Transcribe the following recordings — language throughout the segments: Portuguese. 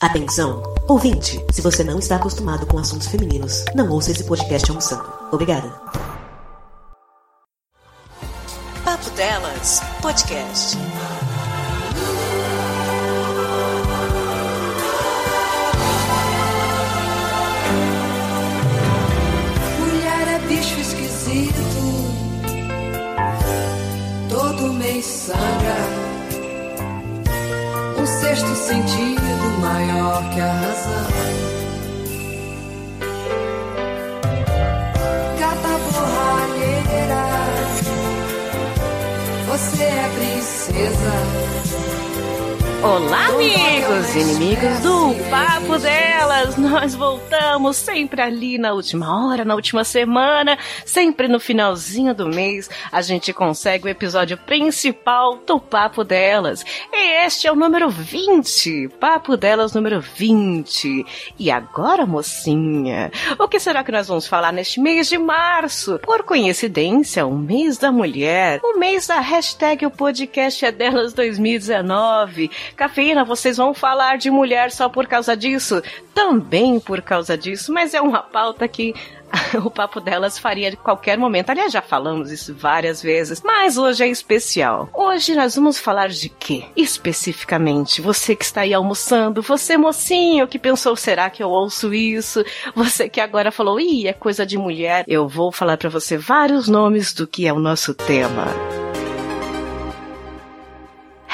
Atenção! Ouvinte, se você não está acostumado com assuntos femininos, não ouça esse podcast almoçando. Obrigada. Papo Delas Podcast. Mulher é bicho esquisito. Todo mês sangra. Um sexto sentido maior que a razão. Gata borralheira. Você é princesa. Olá, amigos e inimigos do Papo Delas! Nós voltamos sempre ali na última hora, na última semana, sempre no finalzinho do mês, a gente consegue o episódio principal do Papo Delas. E este é o número 20, Papo Delas número 20. E agora, mocinha, o que será que nós vamos falar neste mês de março? Por coincidência, o mês da mulher, o mês da hashtag o podcast é delas 2019. Cafeína, vocês vão falar de mulher só por causa disso? Também por causa disso, mas é uma pauta que o papo delas faria de qualquer momento. Aliás, já falamos isso várias vezes, mas hoje é especial. Hoje nós vamos falar de quê? Especificamente, você que está aí almoçando, você mocinho que pensou, será que eu ouço isso? Você que agora falou, ih, é coisa de mulher. Eu vou falar para você vários nomes do que é o nosso tema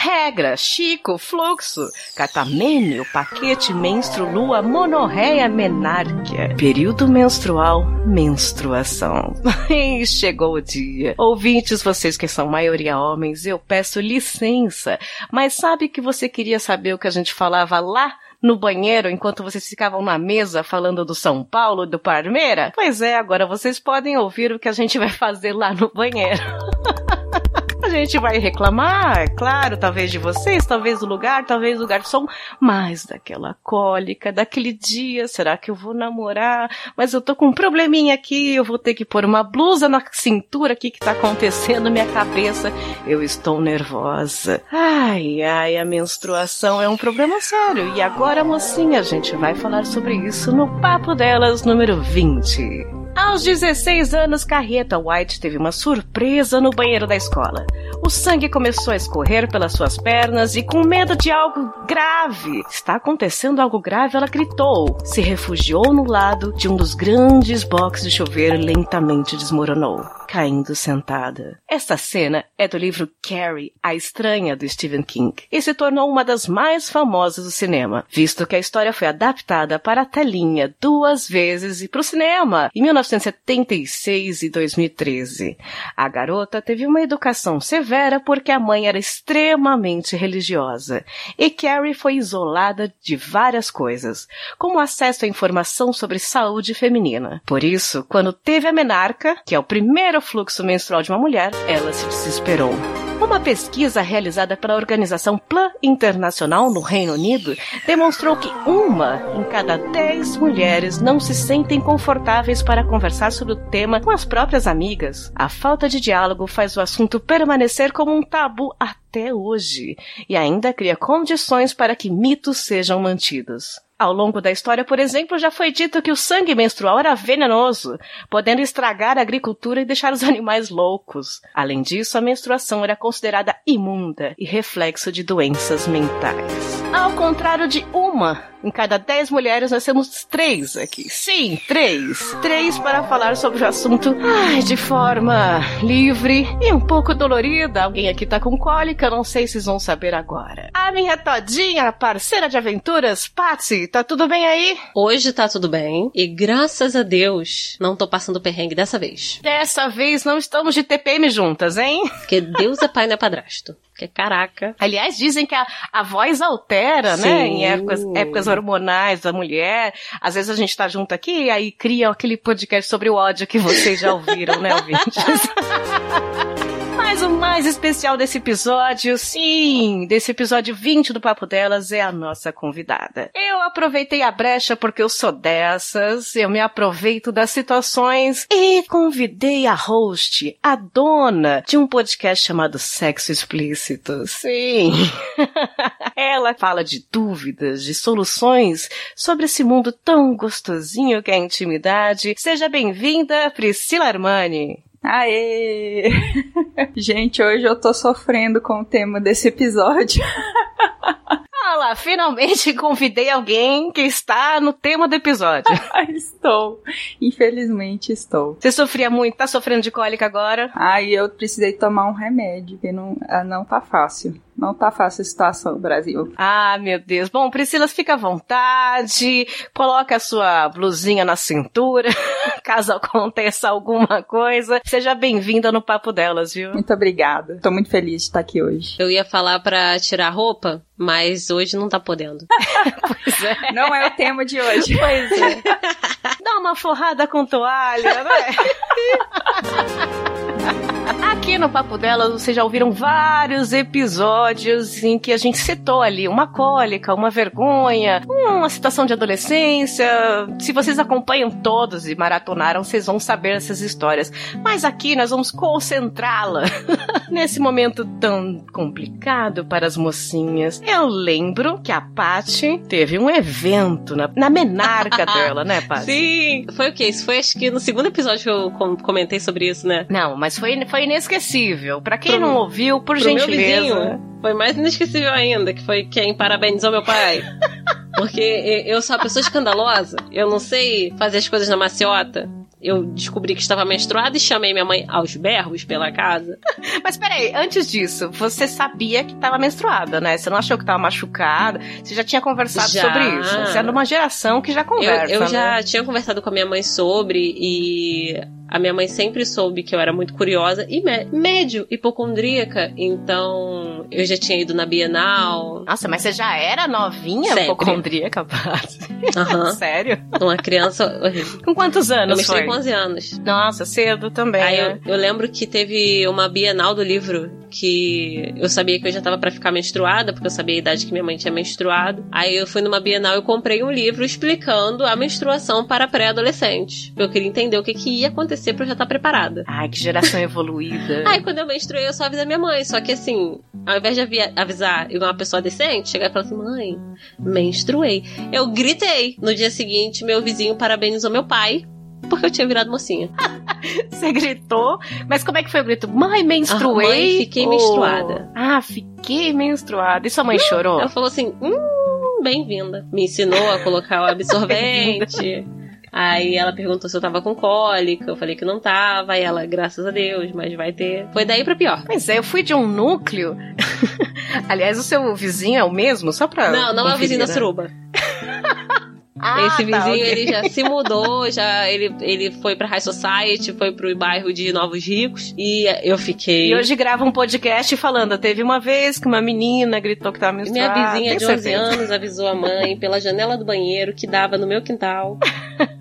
regra, chico, fluxo, catamênio, paquete, menstru, lua, monorreia, menárquia, período menstrual, menstruação. e chegou o dia. Ouvintes, vocês que são maioria homens, eu peço licença, mas sabe que você queria saber o que a gente falava lá no banheiro enquanto vocês ficavam na mesa falando do São Paulo, do Parmeira? Pois é, agora vocês podem ouvir o que a gente vai fazer lá no banheiro. A gente vai reclamar, claro, talvez de vocês, talvez do lugar, talvez do garçom, mas daquela cólica, daquele dia, será que eu vou namorar? Mas eu tô com um probleminha aqui, eu vou ter que pôr uma blusa na cintura aqui que tá acontecendo, minha cabeça, eu estou nervosa. Ai, ai, a menstruação é um problema sério. E agora, mocinha, a gente vai falar sobre isso no Papo Delas número 20. Aos 16 anos, Carreta White teve uma surpresa no banheiro da escola. O sangue começou a escorrer pelas suas pernas e, com medo de algo grave, está acontecendo algo grave, ela gritou. Se refugiou no lado de um dos grandes boxes de chuveiro e lentamente desmoronou, caindo sentada. Esta cena é do livro Carrie, a Estranha, do Stephen King, e se tornou uma das mais famosas do cinema, visto que a história foi adaptada para a telinha duas vezes e para o cinema, em 1976 e 2013. A garota teve uma educação severa porque a mãe era extremamente religiosa e Carrie foi isolada de várias coisas, como acesso à informação sobre saúde feminina. Por isso, quando teve a menarca, que é o primeiro fluxo menstrual de uma mulher, ela se desesperou. Uma pesquisa realizada pela organização Plan Internacional no Reino Unido demonstrou que uma em cada dez mulheres não se sentem confortáveis para conversar sobre o tema com as próprias amigas. A falta de diálogo faz o assunto permanecer como um tabu até hoje e ainda cria condições para que mitos sejam mantidos. Ao longo da história, por exemplo, já foi dito que o sangue menstrual era venenoso, podendo estragar a agricultura e deixar os animais loucos. Além disso, a menstruação era considerada imunda e reflexo de doenças mentais. Ao contrário de uma em cada dez mulheres, nós temos três aqui. Sim, três. Três para falar sobre o assunto ai, de forma livre e um pouco dolorida. Alguém aqui tá com cólica, não sei se vocês vão saber agora. A minha todinha, parceira de aventuras, Patsy, tá tudo bem aí? Hoje tá tudo bem e graças a Deus não tô passando perrengue dessa vez. Dessa vez não estamos de TPM juntas, hein? Porque Deus é pai, não é padrasto. Porque caraca. Aliás, dizem que a, a voz altera, Sim. né? Em épocas, épocas hormonais da mulher. Às vezes a gente tá junto aqui e aí cria aquele podcast sobre o ódio que vocês já ouviram, né, ouvintes? Mas o mais especial desse episódio, sim, desse episódio 20 do Papo Delas é a nossa convidada. Eu aproveitei a brecha porque eu sou dessas, eu me aproveito das situações e convidei a host, a dona de um podcast chamado Sexo Explícito. Sim. Ela fala de dúvidas, de soluções sobre esse mundo tão gostosinho que é a intimidade. Seja bem-vinda, Priscila Armani. Aê! Gente, hoje eu tô sofrendo com o tema desse episódio. Ah lá, finalmente convidei alguém que está no tema do episódio. estou. Infelizmente estou. Você sofria muito, tá sofrendo de cólica agora? Aí eu precisei tomar um remédio, que não, ah, não tá fácil. Não tá fácil a situação no Brasil. Ah, meu Deus. Bom, Priscila, fica à vontade. Coloca a sua blusinha na cintura, caso aconteça alguma coisa. Seja bem-vinda no Papo Delas, viu? Muito obrigada. Tô muito feliz de estar aqui hoje. Eu ia falar pra tirar roupa, mas hoje não tá podendo. pois é. Não é o tema de hoje. Pois é. Dá uma forrada com toalha, né? Aqui no Papo Delas, vocês já ouviram vários episódios em que a gente citou ali uma cólica, uma vergonha, uma situação de adolescência. Se vocês acompanham todos e maratonaram, vocês vão saber essas histórias. Mas aqui nós vamos concentrá-la nesse momento tão complicado para as mocinhas. Eu lembro que a Paty teve um evento na, na menarca dela, né, Paty? Sim! Foi o quê? Isso foi acho que no segundo episódio que eu com- comentei sobre isso, né? Não, mas foi, foi inesquecível. Pra quem Pro- não ouviu, por gentileza. vizinho, foi mais inesquecível ainda, que foi quem parabenizou meu pai. Porque eu sou uma pessoa escandalosa, eu não sei fazer as coisas na maciota. Eu descobri que estava menstruada e chamei minha mãe aos berros pela casa. Mas peraí, antes disso, você sabia que tava menstruada, né? Você não achou que tava machucada? Você já tinha conversado Já. sobre isso? Você é de uma geração que já Eu, conversa, eu já né? tinha conversado com a minha mãe sobre e a minha mãe sempre soube que eu era muito curiosa e mé- médio, hipocondríaca. Então eu já tinha ido na Bienal. Nossa, mas você já era novinha, Sempre. hipocondríaca. Aham. Sério? Uma criança horrível. Com quantos Eu anos menstruei foi? com 11 anos. Nossa, cedo também, Aí né? eu, eu lembro que teve uma Bienal do livro que eu sabia que eu já tava pra ficar menstruada, porque eu sabia a idade que minha mãe tinha menstruado. Aí eu fui numa Bienal e comprei um livro explicando a menstruação para pré-adolescentes. Eu queria entender o que, que ia acontecer pra eu já estar preparada. Ai, que geração evoluída. Aí quando eu menstruei, eu só avisei minha mãe. Só que assim, ao invés de avi- avisar igual uma pessoa decente, chegar e falar assim, mãe, menstruei. Eu gritei. No dia seguinte, meu vizinho parabenizou meu pai. Porque eu tinha virado mocinha. Você gritou, mas como é que foi o grito? Mãe, menstruei? Ah, mãe, fiquei menstruada. Ah, fiquei menstruada. E sua mãe chorou? Ela falou assim: hum, bem-vinda. Me ensinou a colocar o absorvente. Aí ela perguntou se eu tava com cólica. Eu falei que não tava. Aí ela, graças a Deus, mas vai ter. Foi daí pra pior. Pois é, eu fui de um núcleo. Aliás, o seu vizinho é o mesmo? Só pra. Não, não é o conferir, vizinho da né? suruba. Ah, Esse tá, vizinho, ok. ele já se mudou, já ele, ele foi pra High Society, foi pro bairro de Novos Ricos. E eu fiquei. E hoje grava um podcast falando. Teve uma vez que uma menina gritou que tava Minha menstruada. vizinha Tem de 11 certeza? anos avisou a mãe pela janela do banheiro que dava no meu quintal.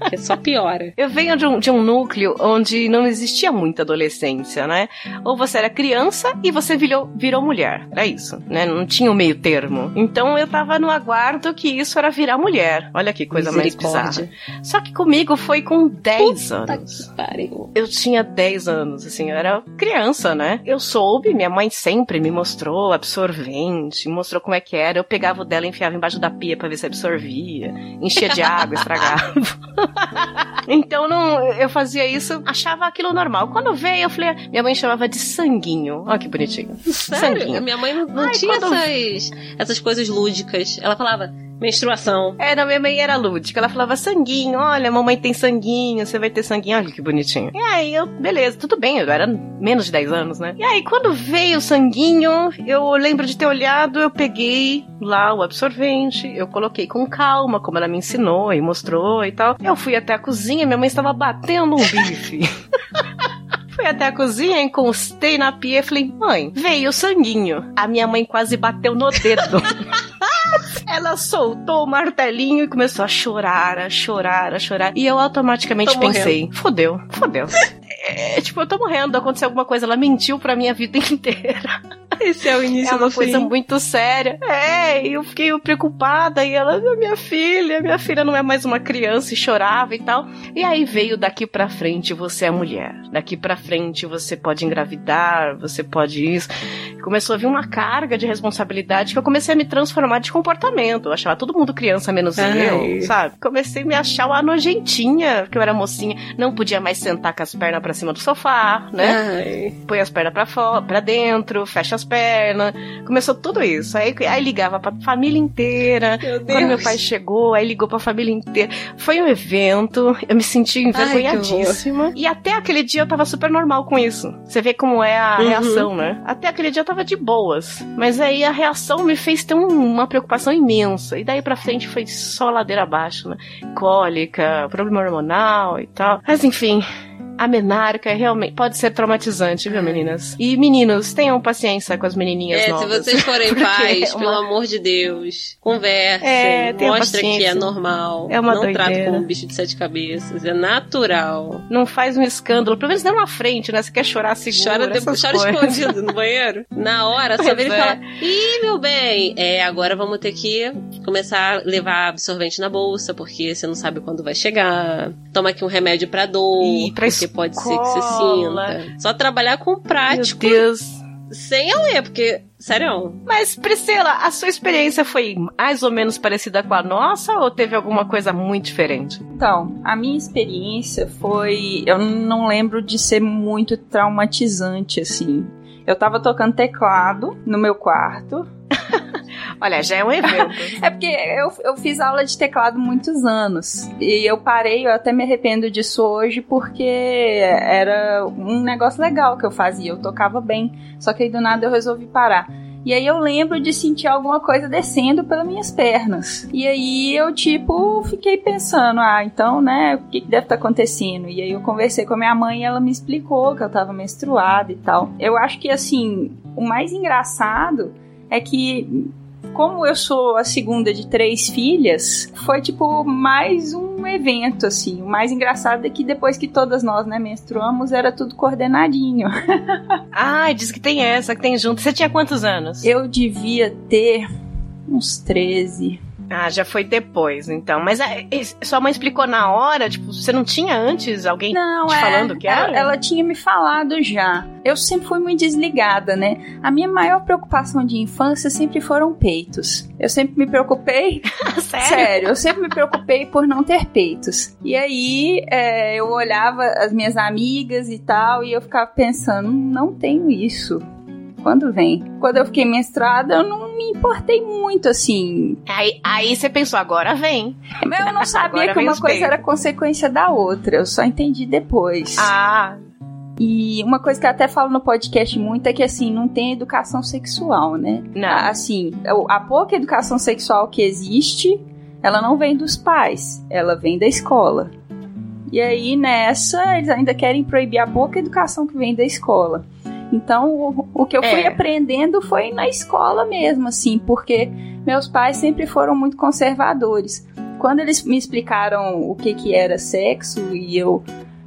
Que só piora. Eu venho de um, de um núcleo onde não existia muita adolescência, né? Ou você era criança e você virou, virou mulher. Era isso, né? Não tinha o meio termo. Então eu tava no aguardo que isso era virar mulher. Olha que coisa mais bizarra. Só que comigo foi com 10 Puta anos. que pariu. Eu tinha 10 anos, assim, eu era criança, né? Eu soube, minha mãe sempre me mostrou absorvente, me mostrou como é que era. Eu pegava o dela e enfiava embaixo da pia pra ver se absorvia. Enchia de água, estragava. então não, eu fazia isso, achava aquilo normal. Quando veio, eu falei, minha mãe chamava de sanguinho. Olha que bonitinho. Sério? Sanguinho. Minha mãe não, não Ai, tinha quando- essas, essas coisas lúdicas. Ela falava menstruação. É, não, minha mãe era lúdica. Ela falava sanguinho, olha, mamãe tem sanguinho, você vai ter sanguinho, olha que bonitinho. E aí eu, beleza, tudo bem, eu era menos de 10 anos, né? E aí quando veio o sanguinho, eu lembro de ter olhado, eu peguei lá o absorvente, eu coloquei com calma, como ela me ensinou e mostrou e tal. Eu fui até a cozinha, minha mãe estava batendo um bife. Fui até a cozinha, encostei na pia e falei, mãe, veio o sanguinho. A minha mãe quase bateu no dedo. Ela soltou o martelinho e começou a chorar, a chorar, a chorar. E eu automaticamente Tô pensei, fodeu, fodeu. é, tipo, eu tô morrendo, aconteceu alguma coisa, ela mentiu pra minha vida inteira. Esse é o início é uma do coisa fim. muito séria. É, e eu fiquei preocupada. E ela, minha filha, minha filha não é mais uma criança e chorava e tal. E aí veio daqui pra frente você é mulher. Daqui pra frente você pode engravidar, você pode isso. Começou a vir uma carga de responsabilidade que eu comecei a me transformar de comportamento. Eu achava todo mundo criança menos Ai. eu, sabe? Comecei a me achar uma nojentinha, porque eu era mocinha. Não podia mais sentar com as pernas pra cima do sofá, né? Ai. põe as pernas pra fora, para dentro, fecha as pernas. Começou tudo isso. Aí, aí ligava pra família inteira. Meu Quando meu Deus. pai chegou, aí ligou pra família inteira. Foi um evento, eu me senti envergonhadíssima. e até aquele dia eu tava super normal com isso. Você vê como é a Uhum. reação, né? Até aquele dia eu tava de boas. Mas aí a reação me fez ter um- uma preocupação imensa. E daí pra frente foi só ladeira abaixo, né? Cólica, problema hormonal e tal. Mas enfim. A menarca realmente pode ser traumatizante, viu, meninas? E meninos, tenham paciência com as menininhas É, se novas. vocês forem pais, é uma- pelo amor de Deus, conversem, É, mostra que é normal. É uma não trata doideira. como um bicho de sete cabeças, é natural. Não faz um escândalo. Pelo menos não na frente, né? Você quer chorar seguro. Chora, depois, chora escondido no banheiro. Na hora, só vem ele é. falar: Ih, meu bem, é, agora vamos ter que começar a levar absorvente na bolsa, porque você não sabe quando vai chegar. Toma aqui um remédio pra dor, pra porque pode ser que você sinta. Só trabalhar com Meu prático, Deus. sem a ler, porque, sério, Mas, Priscila, a sua experiência foi mais ou menos parecida com a nossa ou teve alguma coisa muito diferente? Então, a minha experiência foi. Eu não lembro de ser muito traumatizante, assim. Eu tava tocando teclado no meu quarto. Olha, já é um evento. É porque eu, eu fiz aula de teclado muitos anos. E eu parei, eu até me arrependo disso hoje, porque era um negócio legal que eu fazia. Eu tocava bem. Só que aí do nada eu resolvi parar. E aí eu lembro de sentir alguma coisa descendo pelas minhas pernas. E aí eu, tipo, fiquei pensando, ah, então, né, o que, que deve estar acontecendo? E aí eu conversei com a minha mãe e ela me explicou que eu tava menstruada e tal. Eu acho que, assim, o mais engraçado é que como eu sou a segunda de três filhas, foi tipo mais um evento, assim. O mais engraçado é que depois que todas nós, né, menstruamos, era tudo coordenadinho. ah, diz que tem essa, que tem junto. Você tinha quantos anos? Eu devia ter uns 13. Ah, já foi depois, então. Mas a, es- sua mãe explicou na hora? Tipo, você não tinha antes alguém Não, te é, falando que ela, era? ela tinha me falado já. Eu sempre fui muito desligada, né? A minha maior preocupação de infância sempre foram peitos. Eu sempre me preocupei Sério? Sério, eu sempre me preocupei por não ter peitos. E aí é, eu olhava as minhas amigas e tal, e eu ficava pensando, "Hum, não tenho isso. Quando vem? Quando eu fiquei menstruada, eu não me importei muito, assim. Aí, aí você pensou, agora vem. Mas eu não sabia que uma coisa peitos. era consequência da outra. Eu só entendi depois. Ah, E uma coisa que eu até falo no podcast muito é que, assim, não tem educação sexual, né? não. Assim, a pouca educação sexual que existe, ela não vem dos pais, ela vem da escola. E aí nessa, eles ainda querem proibir a pouca educação que vem da escola. Então, o, o que eu fui É. aprendendo foi na escola mesmo, assim, porque meus pais sempre foram muito conservadores. Quando eles me explicaram o que que era sexo e eu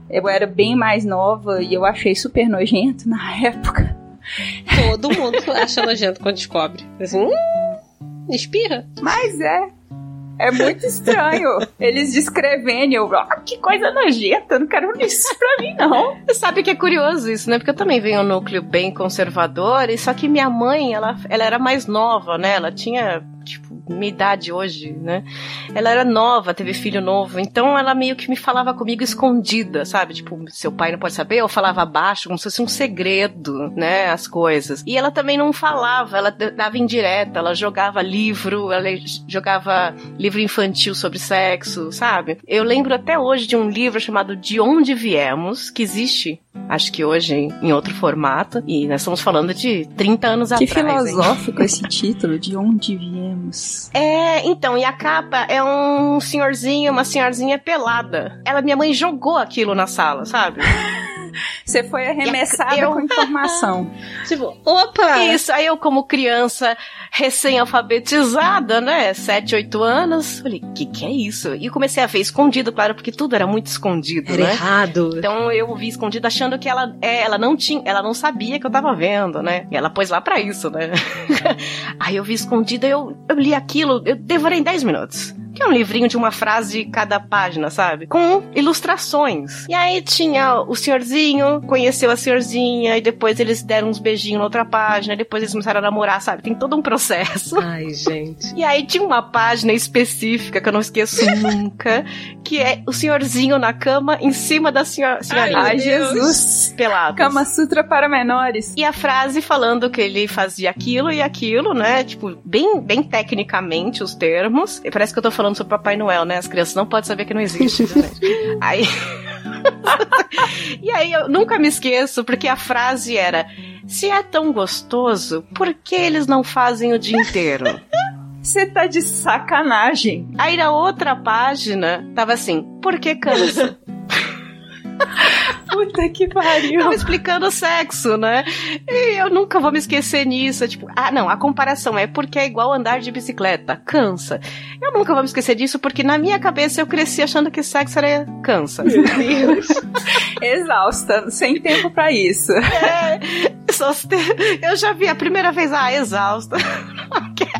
eu era bem mais nova e eu achei super nojento na época. todo mundo acha nojento quando descobre. Assim, hum, espirra. Mas é. É muito estranho eles descrevendo. Eu, ah, que coisa nojenta, não quero isso pra mim, não. Sabe que é curioso isso, né? Porque eu também venho um núcleo bem conservador, e só que minha mãe, ela, ela era mais nova, né? Ela tinha, tipo, minha idade hoje, né? Ela era nova, teve filho novo, então ela meio que me falava comigo escondida, sabe? Tipo, seu pai não pode saber, eu falava baixo, como se fosse um segredo, né? As coisas. E ela também não falava, ela dava indireta, ela jogava livro, ela jogava livro infantil sobre sexo, sabe? Eu lembro até hoje de um livro chamado De Onde Viemos, que existe, acho que hoje em outro formato, e nós estamos falando de 30 anos Que atrás. hein? filosófico esse título, de onde viemos. É, então, e a capa é um senhorzinho, uma senhorzinha pelada. Ela, minha mãe jogou aquilo na sala, sabe? Você foi arremessada Eu- com informação. Tipo, opa! Isso, aí eu como criança recém-alfabetizada, né, 7, 8 anos, falei, que que é isso? E eu comecei a ver escondido, claro, porque tudo era muito escondido, Era né? errado. Então eu vi escondido achando que ela, é, ela não tinha, ela não sabia que eu tava vendo, né? E ela pôs lá pra isso, né? Aí eu vi escondido, eu, eu li aquilo, eu devorei em 10 minutos. Que é um livrinho de uma frase cada página, sabe? Com ilustrações. E aí tinha o senhorzinho, conheceu a senhorzinha, e depois eles deram uns beijinhos na outra página, e depois eles começaram a namorar, sabe? Tem todo um processo. Ai, gente. E aí tinha uma página específica que eu não esqueço nunca, que é o senhorzinho na cama em cima da senhora, senhorinha. Ai, Jesus. Pelados. Kama Sutra para menores. E a frase falando que ele fazia aquilo e aquilo, né? Tipo, bem, bem tecnicamente os termos. E parece que eu tô falando sobre Papai Noel, né? As crianças não podem saber que não existe, né? Aí. e aí eu nunca me esqueço, porque a frase era: Se é tão gostoso, por que eles não fazem o dia inteiro? Você tá de sacanagem. Aí na outra página tava assim: Por que cansa? Puta que pariu. Tava explicando o sexo, né? E eu nunca vou me esquecer nisso. é Tipo, ah, não, a comparação é porque é igual andar de bicicleta, cansa. Eu nunca vou me esquecer disso porque na minha cabeça eu cresci achando que sexo era cansa. Meu Deus. Exausta, sem tempo pra isso. É, só eu já vi a primeira vez, ah, exausta. Não quero.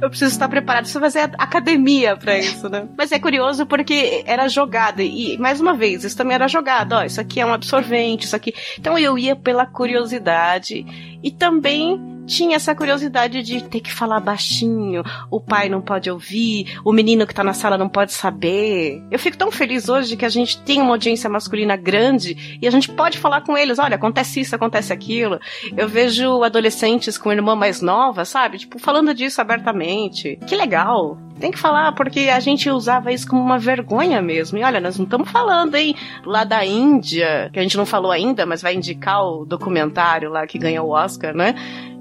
Eu preciso estar preparado, preciso fazer academia pra isso, né? Mas é curioso porque era jogada. E, mais uma vez, isso também era jogado. Ó, isso aqui é um absorvente, isso aqui. Então eu ia pela curiosidade. E também tinha essa curiosidade de ter que falar baixinho. O pai não pode ouvir, o menino que tá na sala não pode saber. Eu fico tão feliz hoje que a gente tem uma audiência masculina grande e a gente pode falar com eles: olha, acontece isso, acontece aquilo. Eu vejo adolescentes com irmã mais nova, sabe? Tipo, falando disso abertamente. Que legal. Tem que falar, porque a gente usava isso como uma vergonha mesmo. E olha, nós não estamos falando, hein? Lá da Índia, que a gente não falou ainda, mas vai indicar o documentário lá que ganhou o Oscar, né?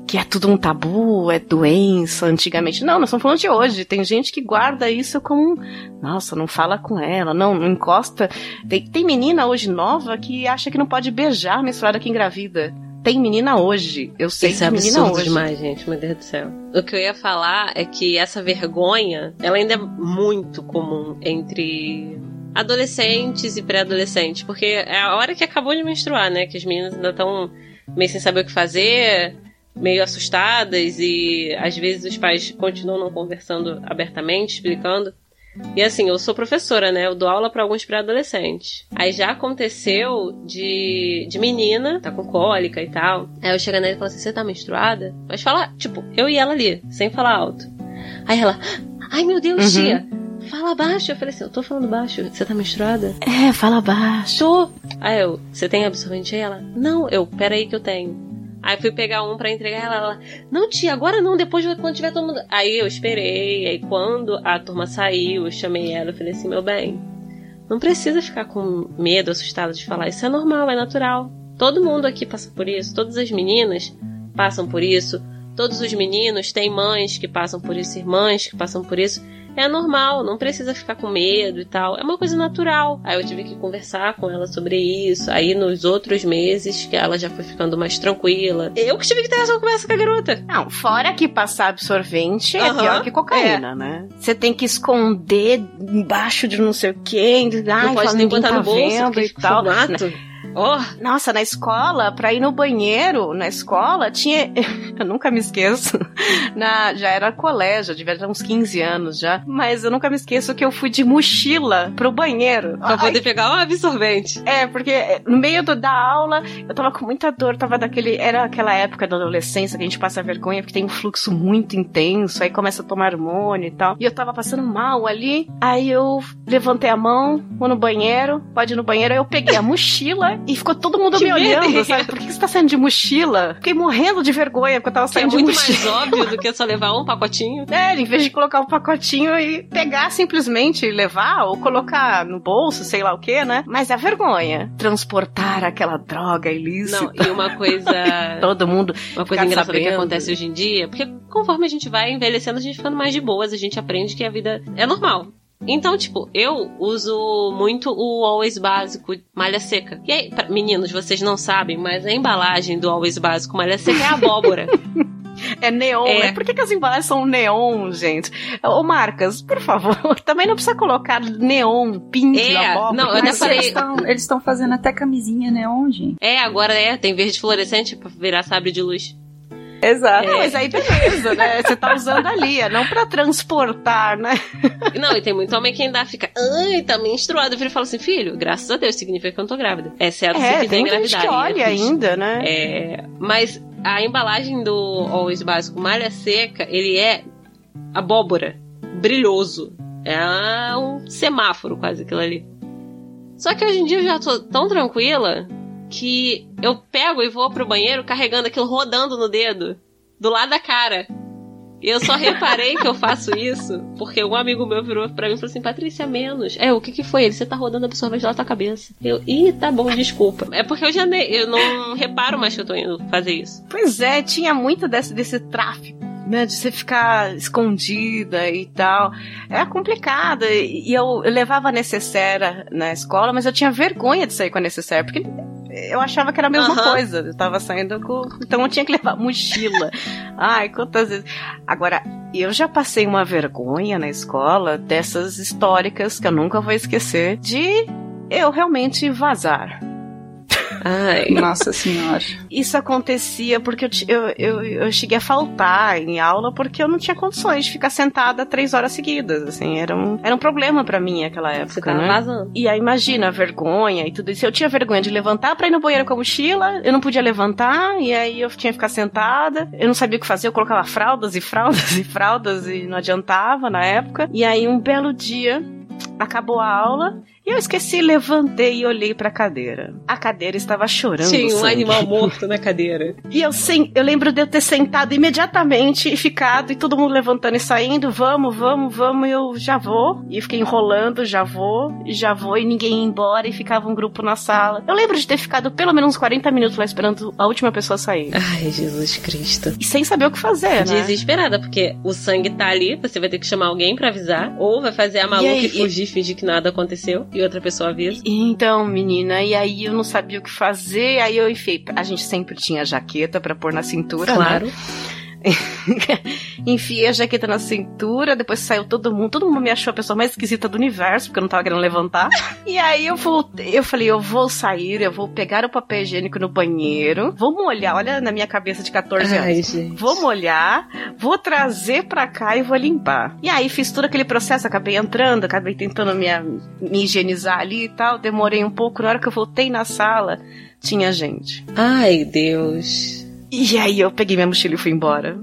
Que é tudo um tabu, é doença antigamente. Não, nós estamos falando de hoje. Tem gente que guarda isso como. um, Nossa, não fala com ela, não, não encosta. Tem, tem menina hoje nova que acha que não pode beijar menstruada que engravida. Tem menina hoje. Eu sei Isso que é menina absurdo hoje. demais, gente. Meu Deus do céu. O que eu ia falar é que essa vergonha, ela ainda é muito comum entre adolescentes e pré-adolescentes. Porque é a hora que acabou de menstruar, né? Que as meninas ainda estão meio sem saber o que fazer, meio assustadas e às vezes os pais continuam não conversando abertamente, explicando. E assim, eu sou professora, né? Eu dou aula para alguns pré-adolescentes. Aí já aconteceu de, de menina, tá com cólica e tal. Aí eu chego nela e falo assim: você tá menstruada? Mas fala, tipo, eu e ela ali, sem falar alto. Aí ela, ai meu Deus, Uhum. tia, fala baixo. Eu falei assim: eu tô falando baixo, você tá menstruada? É, fala baixo. Tô. Aí eu, você tem absorvente aí? Ela, não, eu, pera aí que eu tenho. Aí fui pegar um pra entregar ela, ela, não tia, agora não, depois quando tiver todo mundo. Aí eu esperei, aí quando a turma saiu, eu chamei ela, eu falei assim, meu bem, não precisa ficar com medo, assustado de falar, isso é normal, é natural. Todo mundo aqui passa por isso, todas as meninas passam por isso, todos os meninos têm mães que passam por isso, irmãs que passam por isso. É normal, não precisa ficar com medo e tal. É uma coisa natural. Aí eu tive que conversar com ela sobre isso. Aí nos outros meses, que ela já foi ficando mais tranquila. Eu que tive que ter essa conversa com a garota. Não, fora que passar absorvente é Aham, pior que cocaína, né? Você tem que esconder embaixo de não sei o quê. Ai, não pode nem botar tá no bolso, e tal. formato. Oh, Nossa, na escola, pra ir no banheiro, na escola, tinha. Eu nunca me esqueço. Na, já era colégio, devia ter uns 15 anos já. Mas eu nunca me esqueço que eu fui de mochila pro banheiro. pra poder pegar um absorvente. É, porque no meio do- da aula eu tava com muita dor, tava daquele. Era aquela época da adolescência que a gente passa vergonha porque tem um fluxo muito intenso, aí começa a tomar hormônio e tal. E eu tava passando mal ali, aí eu levantei a mão, vou no banheiro, pode ir no banheiro, aí eu peguei a mochila e ficou todo mundo Que me olhando, sabe? Por que você tá saindo de mochila? Fiquei morrendo de vergonha porque eu tava Que é saindo de muito mochila. mais óbvio do que só levar um pacotinho. É, em vez de colocar um pacotinho e pegar simplesmente e levar, ou colocar no bolso, sei lá o que, né? Mas é vergonha. Transportar aquela droga ilícita. Não, e uma coisa. Todo mundo. Uma coisa engraçada que sabendo. acontece hoje em dia, porque conforme a gente vai envelhecendo, a gente ficando mais de boas, a gente aprende que a vida é normal. Então, tipo, eu uso muito o Always Básico Malha Seca. E aí, pra, meninos, vocês não sabem, mas a embalagem do Always Básico Malha Seca é abóbora. É neon, É. né? Por que, que as embalagens são neon, gente? Ô, Marcas, por favor, também não precisa colocar neon, pink, É, abóbora. não, eu até Mas falei- eles estão eles estão fazendo até camisinha neon, gente. é, agora é, tem verde fluorescente pra virar sabre de luz. Exato. Não, mas aí beleza, né? Você tá usando ali, é não pra transportar, né? Não, e tem muito homem que ainda fica, ai, tá menstruado. Eu viro e falo assim, filho, graças a Deus, significa que eu não tô grávida. Exceto É, quiser tem gente engravidar. que é olha ainda, né? É, mas a embalagem do Always Básico Malha Seca, ele é abóbora, brilhoso. É um semáforo quase aquilo ali. Só que hoje em dia eu já tô tão tranquila que eu pego e vou pro banheiro carregando aquilo rodando no dedo, do lado da cara. E eu só reparei que eu faço isso porque um amigo meu virou pra mim e falou assim: Patrícia, menos. É, o que que foi? Ele, você tá rodando absorvente lá na tua cabeça. Eu, ih, tá bom, desculpa. É porque eu já ne- eu não reparo mais que eu tô indo fazer isso. Pois é, tinha muito desse, desse tráfico. Né, de você ficar escondida e tal. Era complicado. E eu, eu levava a necessaire na escola, mas eu tinha vergonha de sair com a necessaire, porque eu achava que era a mesma Aham. coisa. Eu tava saindo com. Então eu tinha que levar mochila. Ai, quantas vezes. Agora, eu já passei uma vergonha na escola dessas históricas que eu nunca vou esquecer de eu realmente vazar. Ai. Nossa senhora. Isso acontecia porque eu, eu, eu, eu cheguei a faltar em aula porque eu não tinha condições de ficar sentada três horas seguidas. Assim, era um, era um problema pra mim naquela época. Você tava né? vazando. E aí, imagina, a vergonha e tudo isso. Eu tinha vergonha de levantar pra ir no banheiro com a mochila, eu não podia levantar, e aí eu tinha que ficar sentada. Eu não sabia o que fazer, eu colocava fraldas e fraldas e fraldas e não adiantava na época. E aí, um belo dia, acabou a aula. E eu esqueci, levantei e olhei pra cadeira. A cadeira estava chorando. Tinha um animal morto na cadeira. E eu, sem, eu lembro de eu ter sentado imediatamente e ficado, e todo mundo levantando e saindo, vamos, vamos, vamos, e eu já vou. E fiquei enrolando, já vou, e já vou, e ninguém ia embora, e ficava um grupo na sala. Eu lembro de ter ficado pelo menos uns 40 minutos lá esperando a última pessoa sair. Ai, Jesus Cristo. E sem saber o que fazer, né? Desesperada, porque o sangue tá ali, você vai ter que chamar alguém pra avisar, ou vai fazer a maluca aí? e, fugir, fingir que nada aconteceu, e outra pessoa avisa. Então, menina, e aí eu não sabia o que fazer, aí eu enfiei. A gente sempre tinha jaqueta pra pôr na cintura, né? Enfiei a jaqueta na cintura, depois saiu todo mundo. Todo mundo me achou a pessoa mais esquisita do universo, porque eu não tava querendo levantar. e aí eu voltei, eu falei, eu vou sair, eu vou pegar o papel higiênico no banheiro, vou molhar, olha na minha cabeça de 14 anos. Ai, gente. Vou molhar, vou trazer pra cá e vou limpar. E aí fiz todo aquele processo, acabei entrando, acabei tentando me, me higienizar ali e tal. Demorei um pouco, na hora que eu voltei na sala, tinha gente. Ai, Deus. E aí eu peguei minha mochila e fui embora.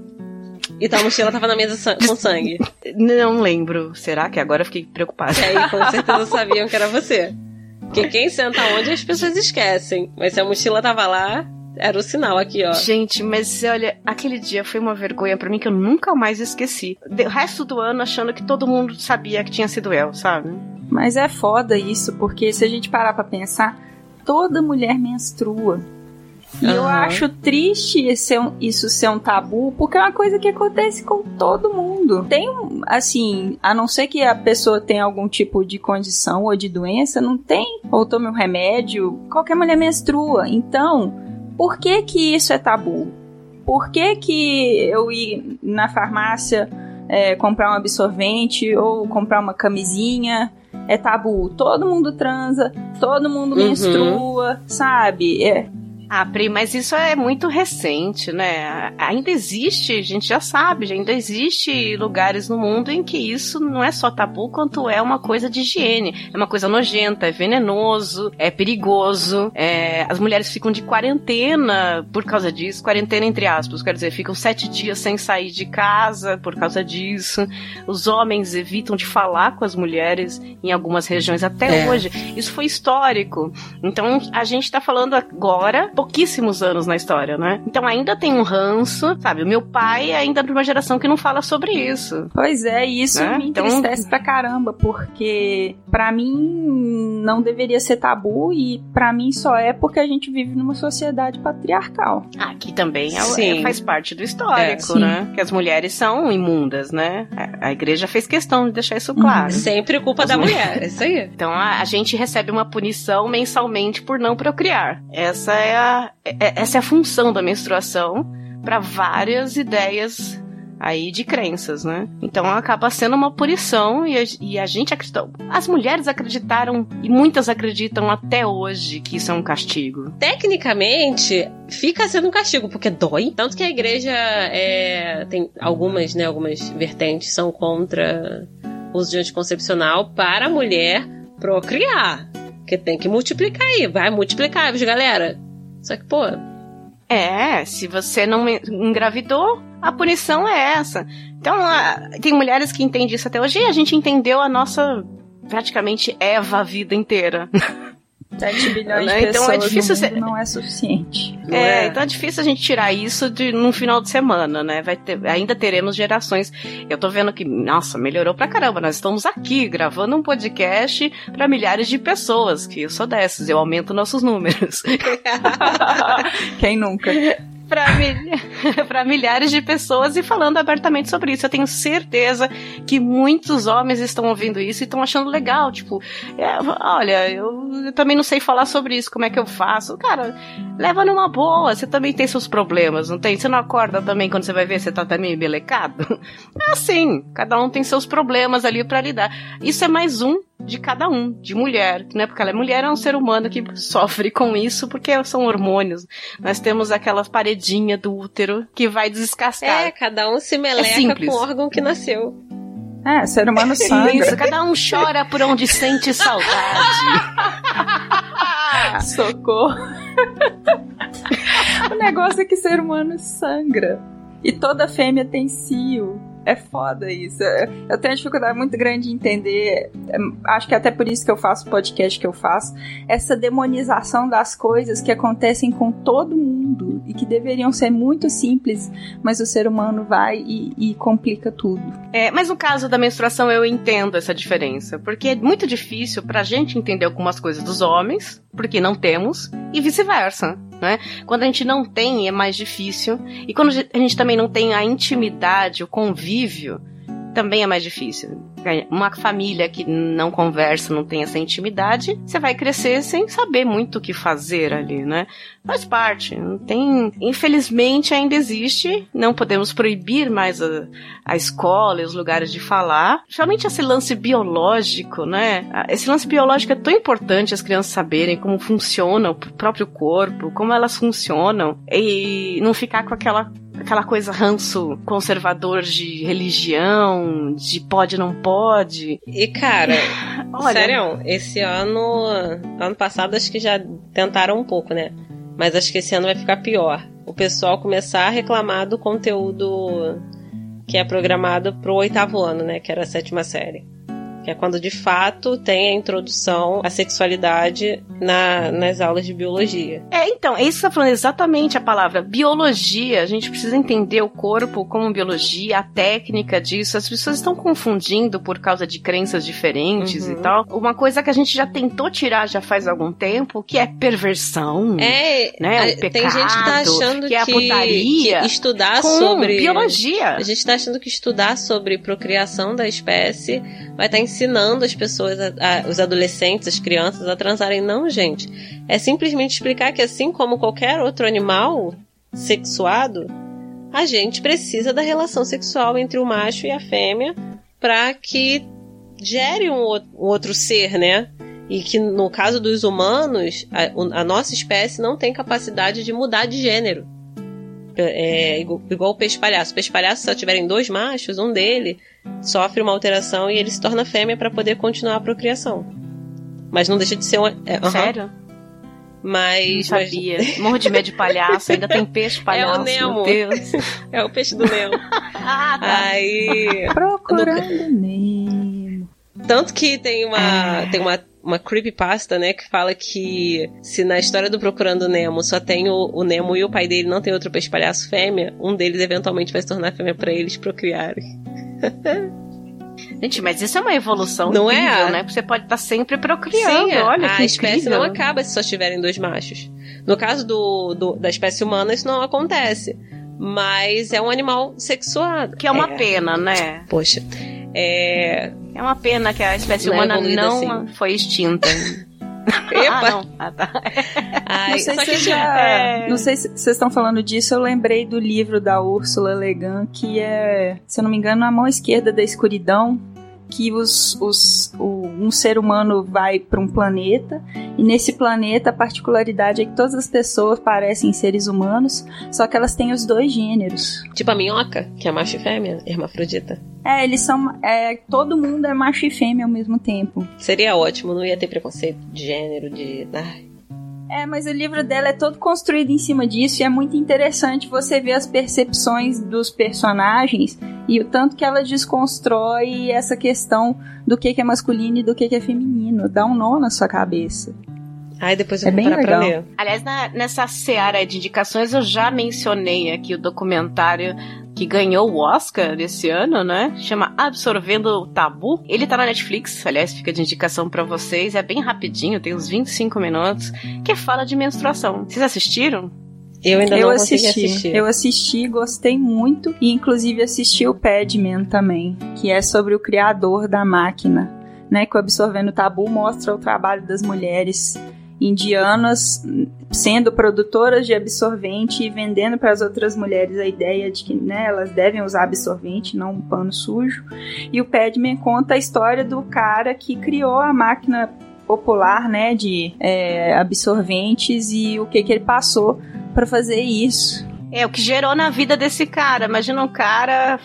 E tua mochila tava na mesa com sangue. Não lembro. Será que agora eu fiquei preocupada? E aí, com certeza sabiam que era você. Porque quem senta onde as pessoas esquecem. Mas se a mochila tava lá, era o sinal aqui, ó. Gente, mas olha, aquele dia foi uma vergonha pra mim que eu nunca mais esqueci. O resto do ano achando que todo mundo sabia que tinha sido eu, sabe? Mas é foda isso, porque se a gente parar pra pensar, toda mulher menstrua. E eu Aham. acho triste um- isso ser um tabu, porque é uma coisa que acontece com todo mundo. Tem, assim, a não ser que a pessoa tenha algum tipo de condição ou de doença, não tem, ou tome um remédio, qualquer mulher menstrua. Então, por que que isso é tabu? Por que que eu ir na farmácia é, comprar um absorvente ou comprar uma camisinha é tabu? Todo mundo transa, todo mundo Uhum. menstrua, sabe? É, Ah, Pri, mas isso é muito recente, né? Ainda existe, a gente já sabe, ainda existe lugares no mundo em que isso não é só tabu, quanto é uma coisa de higiene. É uma coisa nojenta, é venenoso, é perigoso. é, As mulheres ficam de quarentena por causa disso, quarentena entre aspas, quer dizer, ficam sete dias sem sair de casa por causa disso. Os homens evitam de falar com as mulheres em algumas regiões até É. hoje. Isso foi histórico. Então a gente tá falando agora pouquíssimos anos na história, né? Então ainda tem um ranço, sabe? O meu pai é ainda de uma geração que não fala sobre isso. Pois é, e isso Né? me Então- entristece pra caramba, porque pra mim não deveria ser tabu e pra mim só é porque a gente vive numa sociedade patriarcal. Aqui também é- é- faz parte do histórico, É, né? Que as mulheres são imundas, né? A a igreja fez questão de deixar isso claro. Sempre culpa As da mulheres. mulher, é isso aí. Então a, a gente recebe uma punição mensalmente por não procriar. Essa é a, é- essa é a função da menstruação para várias ideias aí de crenças, né? Então acaba sendo uma punição e a, e a gente acreditou. As mulheres acreditaram e muitas acreditam até hoje que isso é um castigo. Tecnicamente, fica sendo um castigo, porque dói. Tanto que a igreja é, tem algumas, né, algumas vertentes são contra o uso de anticoncepcional para a mulher procriar. Que tem que multiplicar aí, vai multiplicar, galera? Só que, pô, É, se você não engravidou, a punição é essa. Então, tem mulheres que entendem isso até hoje e a gente entendeu a nossa praticamente Eva a vida inteira. 7 bilhões Né? de Então pessoas é difícil no mundo ser- não é suficiente. Não É, é? então é difícil a gente tirar isso de, num final de semana, né? Vai ter, ainda teremos gerações. Eu tô vendo que, nossa, melhorou pra caramba. Nós estamos aqui gravando um podcast pra milhares de pessoas, que eu sou dessas, eu aumento nossos números. Quem nunca? pra, mil... pra milhares de pessoas e falando abertamente sobre isso. Eu tenho certeza que muitos homens estão ouvindo isso e estão achando legal. Tipo, é, olha, eu, eu também não sei falar sobre isso, como é que eu faço? Cara, leva numa boa. Você também tem seus problemas, não tem? Você não acorda também quando você vai ver você tá também embelecado? É assim, cada um tem seus problemas ali pra lidar. Isso é mais um de cada um, de mulher, né? Porque ela é mulher, é um ser humano que sofre com isso porque são hormônios. Nós temos aquela paredinha do útero que vai descascar. é, cada um se meleca simples. com o órgão que nasceu. É, ser humano Isso, sangra. cada um chora por onde sente saudade. Socorro. o negócio é que ser humano sangra. E toda fêmea tem cio. É foda isso. Eu tenho uma dificuldade muito grande de entender. é, Acho que é até por isso que eu faço o podcast que eu faço. Essa demonização das coisas que acontecem com todo mundo e que deveriam ser muito simples, mas o ser humano vai e, e complica tudo. É, mas no caso da menstruação eu entendo essa diferença, porque é muito difícil pra gente entender algumas coisas dos homens, porque não temos, e vice-versa, né? Quando a gente não tem é mais difícil, e quando a gente também não tem a intimidade, o convívio, também é mais difícil. Uma família que não conversa, não tem essa intimidade, você vai crescer sem saber muito o que fazer ali, né? Faz parte. Tem. Infelizmente ainda existe. Não podemos proibir mais a, a escola e os lugares de falar. Principalmente esse lance biológico, né? Esse lance biológico é tão importante as crianças saberem como funciona o próprio corpo, como elas funcionam, e não ficar com aquela aquela coisa ranço conservador de religião, de pode não pode. E, cara, Olha, sério, esse ano. Ano passado acho que já tentaram um pouco, né? Mas acho que esse ano vai ficar pior. O pessoal começar a reclamar do conteúdo que é programado pro oitavo ano, né? Que era a sétima série. Que é quando de fato tem a introdução à sexualidade na- nas aulas de biologia. É, então, é isso que você tá falando exatamente a palavra. Biologia, a gente precisa entender o corpo como biologia, a técnica disso. As pessoas estão confundindo por causa de crenças diferentes Uhum. e tal. Uma coisa que a gente já tentou tirar já faz algum tempo, que é perversão. É, Né, a- o tem gente que tá pecado, achando que é a putaria, que estudar sobre biologia. A gente tá achando que estudar sobre procriação da espécie vai estar ensinando as pessoas, a- a- os adolescentes, as crianças a transarem. Não, gente. É simplesmente explicar que assim como qualquer outro animal sexuado, a gente precisa da relação sexual entre o macho e a fêmea para que gere um, outro ser, né? E que no caso dos humanos, a, a nossa espécie não tem capacidade de mudar de gênero. É, igual, igual o peixe palhaço. O peixe palhaço, se só tiverem dois machos, um dele sofre uma alteração e ele se torna fêmea para poder continuar a procriação. Mas não deixa de ser um. É, aham. Sério? Não Mas, mas sabia. Morro de medo de palhaço, ainda tem peixe palhaço. Nemo. Meu Deus. é o peixe do Nemo. Ah, tá. Aí. Procurando Nemo. Tanto que tem uma, tem uma, uma creepypasta, né, que fala que se na história do Procurando Nemo só tem o, o Nemo e o pai dele não tem outro peixe palhaço fêmea, um deles eventualmente vai se tornar fêmea para eles procriarem. Gente, mas isso é uma evolução Não é? incrível, né? Você pode estar sempre procriando. Sim, Olha a espécie não acaba se só tiverem dois machos. No caso do, do- da espécie humana, isso não acontece. Mas é um animal sexuado. Que é uma É. pena, né? Poxa. É. É uma pena que a espécie Não é humana não assim. foi extinta. ah, Epa! não. Ah, tá. Ai, Não sei, se que já- é- não sei se vocês estão falando disso, eu lembrei do livro da Úrsula Le Guin, que é, se eu não me engano, na mão esquerda da escuridão, que os, os, o- um ser humano vai para um planeta, e nesse planeta a particularidade é que todas as pessoas parecem seres humanos, só que elas têm os dois gêneros. Tipo a minhoca, que é macho e fêmea, hermafrodita. É, eles são. É, todo mundo é macho e fêmea ao mesmo tempo. Seria ótimo, não ia ter preconceito de gênero, de. Ai. É, mas o livro dela é todo construído em cima disso e é muito interessante você ver as percepções dos personagens e o tanto que ela desconstrói essa questão do que, é masculino e do que é feminino. Dá um nó na sua cabeça. Ai, depois eu É vou parar pra legal. ler. Aliás, na- nessa seara de indicações, eu já mencionei aqui o documentário que ganhou o Oscar esse ano, né? Chama Absorvendo o Tabu. Ele tá na Netflix, aliás, fica de indicação pra vocês. É bem rapidinho, tem uns 25 minutos, que fala de menstruação. Vocês assistiram? Eu ainda eu não assisti, eu assisti, gostei muito e inclusive assisti o Padman também, que é sobre o criador da máquina, né? Que o Absorvendo o Tabu mostra o trabalho das mulheres indianas sendo produtoras de absorvente e vendendo para as outras mulheres a ideia de que né, elas devem usar absorvente, não um pano sujo. E o Padman conta a história do cara que criou a máquina popular, né, de é, absorventes e o que que ele passou para fazer isso. É, o que gerou na vida desse cara. Imagina um cara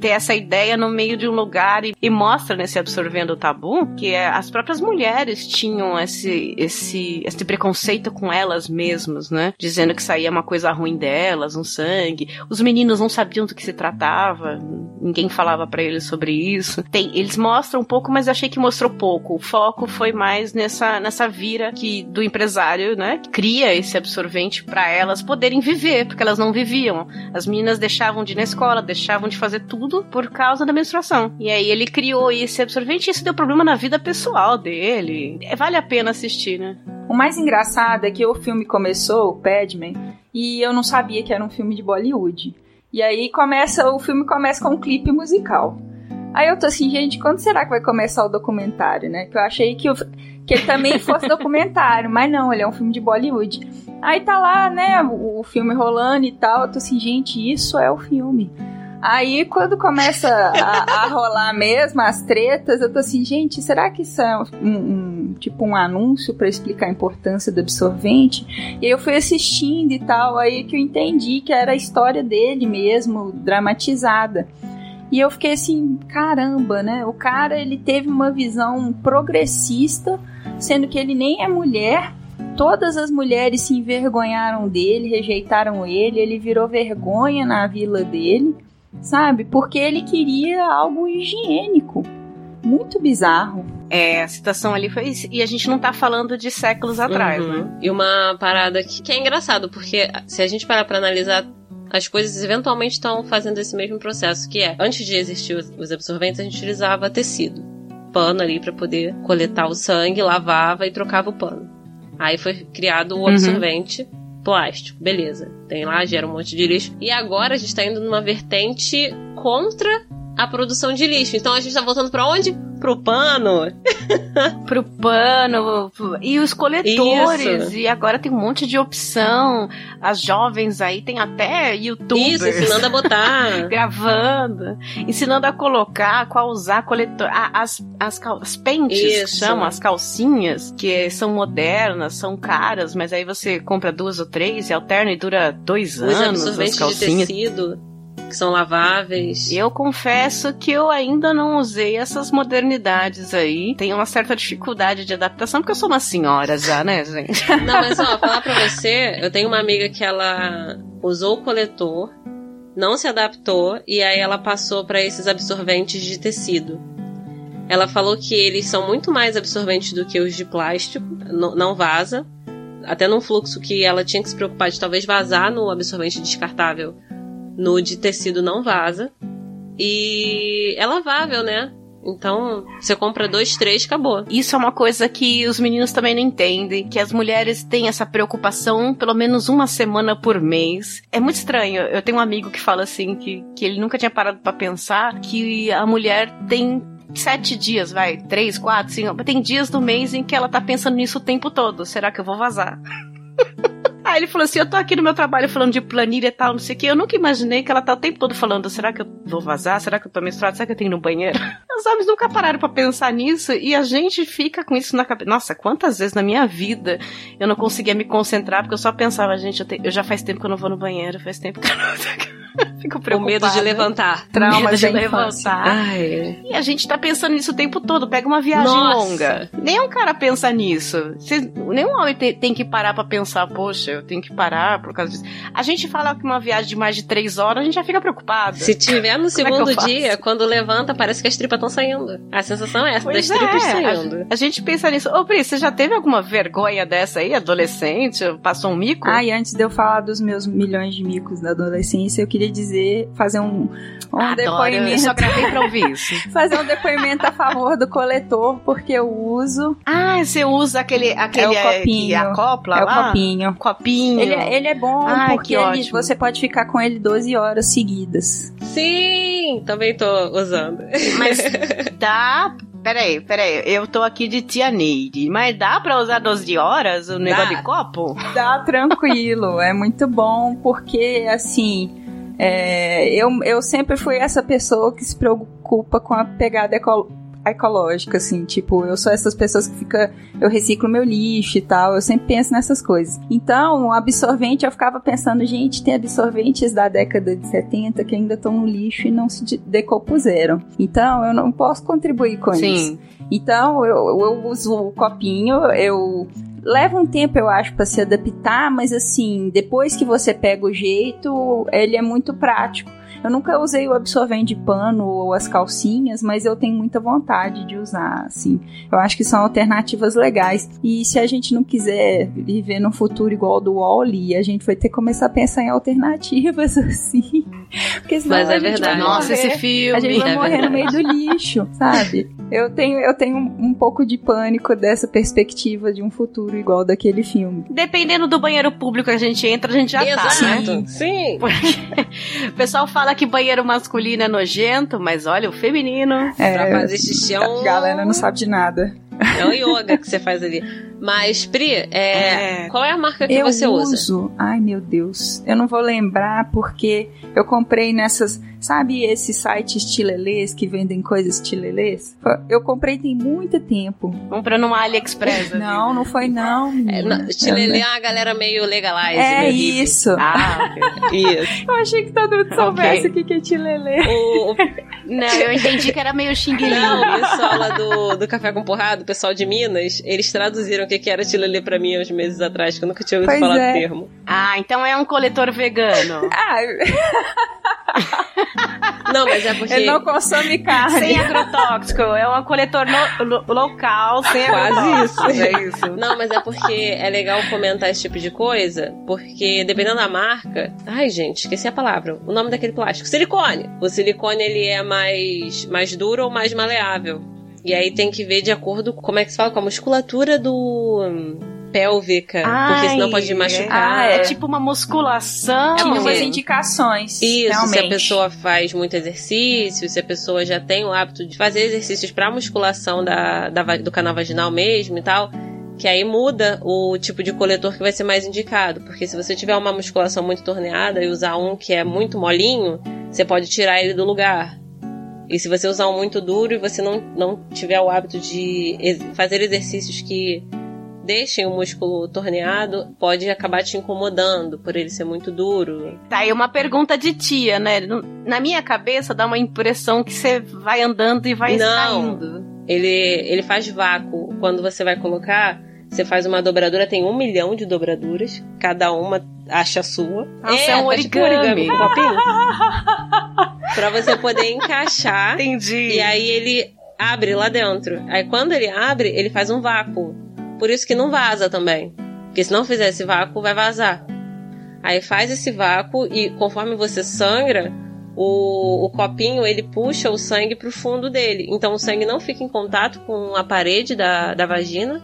ter essa ideia no meio de um lugar e, e mostra nesse Absorvendo o Tabu que é, as próprias mulheres tinham esse, esse, esse preconceito com elas mesmas, né? Dizendo que saía uma coisa ruim delas, um sangue. Os meninos não sabiam do que se tratava, ninguém falava pra eles sobre isso. Tem, eles mostram um pouco, mas achei que mostrou pouco. O foco foi mais nessa, nessa vira que do empresário, né? Que cria esse absorvente pra elas poderem viver, porque elas não viviam. As meninas deixavam de ir na escola, deixavam de fazer tudo por causa da menstruação. E aí ele criou esse absorvente e isso deu problema na vida pessoal dele. É, vale a pena assistir, né? O mais engraçado é que o filme começou, o Padman, e eu não sabia que era um filme de Bollywood. E aí começa, o filme começa com um clipe musical. Aí eu tô assim, gente, quando será que vai começar o documentário, né? Que eu achei que, que ele também fosse documentário, mas não, ele é um filme de Bollywood. Aí tá lá, né, o, o filme rolando e tal, eu tô assim, gente, isso é o filme. Aí quando começa a, a rolar mesmo as tretas, eu tô assim, gente, será que isso é um, um- tipo um anúncio pra explicar a importância do absorvente? E eu fui assistindo e tal, aí que eu entendi que era a história dele mesmo, dramatizada. E eu fiquei assim, caramba, né? O cara ele teve uma visão progressista, sendo que ele nem é mulher. Todas as mulheres se envergonharam dele, rejeitaram ele, ele virou vergonha na vila dele, sabe? Porque ele queria algo higiênico. Muito bizarro. É, a situação ali foi isso. E a gente não tá falando de séculos atrás, Uhum. né? E uma parada que, que é engraçado, porque se a gente parar pra analisar, as coisas eventualmente estão fazendo esse mesmo processo, que é, antes de existir os, absorventes, a gente utilizava tecido. Pano ali pra poder coletar o sangue, lavava e trocava o pano. Aí foi criado o Uhum. Plástico, beleza. Tem lá, gera um monte de lixo. E agora a gente tá indo numa vertente contra a produção de lixo. Então a gente tá voltando pra onde? Pro pano. Pro pano e os coletores. Isso. E agora tem um monte de opção. As jovens aí tem até youtubers. Isso, ensinando a botar. Gravando, ensinando a colocar, qual usar coletor. Ah, as, as, cal- as pentes, que Isso. chamam, as calcinhas, que são modernas, são caras, mas aí você compra duas ou três e alterna e dura dois Os anos as absorventes de calcinhas. tecido, que são laváveis. Eu confesso que eu ainda não usei essas modernidades aí. Tenho uma certa dificuldade de adaptação, porque eu sou uma senhora já, né, gente? Não, mas ó, falar pra você, eu tenho uma amiga que ela usou o coletor, não se adaptou, e aí ela passou pra esses absorventes de tecido. Ela falou que eles são muito mais absorventes do que os de plástico, não vaza. Até num fluxo que ela tinha que se preocupar de talvez vazar no absorvente descartável, no de tecido não vaza. E é lavável, né? Então, você compra dois, três, acabou. Isso é uma coisa que os meninos também não entendem, que as mulheres têm essa preocupação pelo menos uma semana por mês. É muito estranho. Eu tenho um amigo que fala assim que, que ele nunca tinha parado para pensar que a mulher tem sete dias, vai, três, quatro, cinco. Tem dias do mês em que ela tá pensando nisso o tempo todo. Será que eu vou vazar? Aí ele falou assim: Eu tô aqui no meu trabalho falando de planilha e tal, não sei o que. Eu nunca imaginei que ela tá o tempo todo falando: será que eu vou vazar? Será que eu tô menstruada? Será que eu tenho no banheiro? Os homens nunca pararam para pensar nisso e a gente fica com isso na cabeça. Nossa, quantas vezes na minha vida eu não conseguia me concentrar porque eu só pensava: gente, eu, te... eu já faz tempo que eu não vou no banheiro, faz tempo que eu não. Fico preocupada. O medo de levantar. Trauma de levantar. Ai. E a gente tá pensando nisso o tempo todo. Pega uma viagem Nossa. longa. Nenhum cara pensa nisso. Cê, nenhum homem tem, tem que parar para pensar, poxa, eu tenho que parar por causa disso. A gente fala que uma viagem de mais de três horas, a gente já fica preocupado. Se tiver no é segundo é dia, quando levanta, parece que as tripas estão saindo. A sensação é essa, pois das é. tripas saindo. A, a, gente pensa nisso. Ô, Pri, você já teve alguma vergonha dessa aí, adolescente? Passou um mico? Ah, e antes de eu falar dos meus milhões de micos da adolescência, eu queria dizer, fazer um, um Adoro, depoimento. Eu só gravei pra ouvir isso. fazer um depoimento a favor do coletor, porque eu uso. Ah, você usa aquele, aquele é o copinho. É, acopla é lá? o copinho. Copinho. Ele, é, ele é bom Ai, porque ele, você pode ficar com ele 12 horas seguidas. Sim, também tô usando. Mas dá Peraí, peraí, eu tô aqui de tia Neide, mas dá pra usar 12 horas o negócio dá. de copo? Dá tranquilo, é muito bom, porque assim, é, eu, eu sempre fui essa pessoa que se preocupa com a pegada ecológica ecológica, assim, tipo, eu sou essas pessoas que fica, eu reciclo meu lixo e tal, eu sempre penso nessas coisas. Então, o absorvente, eu ficava pensando, gente, tem absorventes da década de 70 que ainda estão no lixo e não se decompuseram. Então, eu não posso contribuir com Sim. isso. Então, eu, eu uso o copinho, eu leva um tempo, eu acho, para se adaptar, mas assim, depois que você pega o jeito, ele é muito prático. Eu nunca usei o absorvente de pano ou as calcinhas, mas eu tenho muita vontade de usar, assim. Eu acho que são alternativas legais. E se a gente não quiser viver num futuro igual ao do Wally, a gente vai ter que começar a pensar em alternativas, assim. Porque senão mas é verdade. Nossa, esse filme. A gente vai é morrer verdade. no meio do lixo, sabe? Eu tenho, eu tenho um pouco de pânico dessa perspectiva de um futuro igual daquele filme. Dependendo do banheiro público que a gente entra, a gente já Exato. tá, né? Sim. o pessoal fala que banheiro masculino é nojento, mas olha, o feminino. É, pra fazer xixi é um... A galera não sabe de nada. É o yoga que você faz ali. Mas, Pri, é, é. qual é a marca que eu você uso, usa? Ai, meu Deus. Eu não vou lembrar porque eu comprei nessas. Sabe esses sites tilelês que vendem coisas tilelês? Eu comprei tem muito tempo. Comprando uma AliExpress. não, não foi não. É, não tilelê é uma galera meio legalize. É meio isso. Ah, isso. eu achei que todo mundo soubesse o okay. que é tilelê. O, o... Não, eu entendi que era meio xinguinho. Não, o pessoal lá do, do Café com Porrada, o pessoal de Minas, eles traduziram o que era tilelê pra mim uns meses atrás, que eu nunca tinha ouvido pois falar é. do termo. Ah, então é um coletor vegano. ah, não, mas é porque. Ele não consome carne. Sem agrotóxico. É um coletor no, lo, local, sem Quase isso. É isso. Não, mas é porque é legal comentar esse tipo de coisa, porque dependendo da marca. Ai, gente, esqueci a palavra. O nome daquele plástico. Silicone. O silicone ele é mais, mais duro ou mais maleável. E aí tem que ver de acordo com como é que se fala, com a musculatura do pélvica, Ai, porque senão pode machucar. Ah, é tipo uma musculação. É umas indicações. Isso, realmente. se a pessoa faz muito exercício, se a pessoa já tem o hábito de fazer exercícios para musculação da, da, do canal vaginal mesmo e tal, que aí muda o tipo de coletor que vai ser mais indicado. Porque se você tiver uma musculação muito torneada e usar um que é muito molinho, você pode tirar ele do lugar. E se você usar um muito duro e você não, não tiver o hábito de fazer exercícios que deixem o músculo torneado, pode acabar te incomodando por ele ser muito duro. Tá aí uma pergunta de tia, né? Na minha cabeça dá uma impressão que você vai andando e vai não, saindo. Ele, ele faz vácuo. Quando você vai colocar, você faz uma dobradura, tem um milhão de dobraduras, cada uma acha a sua. Nossa, é, é um origami. Tipo pra você poder encaixar. Entendi. E aí ele abre lá dentro. Aí quando ele abre, ele faz um vácuo. Por isso que não vaza também. Porque se não fizer esse vácuo, vai vazar. Aí faz esse vácuo e conforme você sangra, o, o copinho ele puxa o sangue pro fundo dele. Então o sangue não fica em contato com a parede da, da vagina.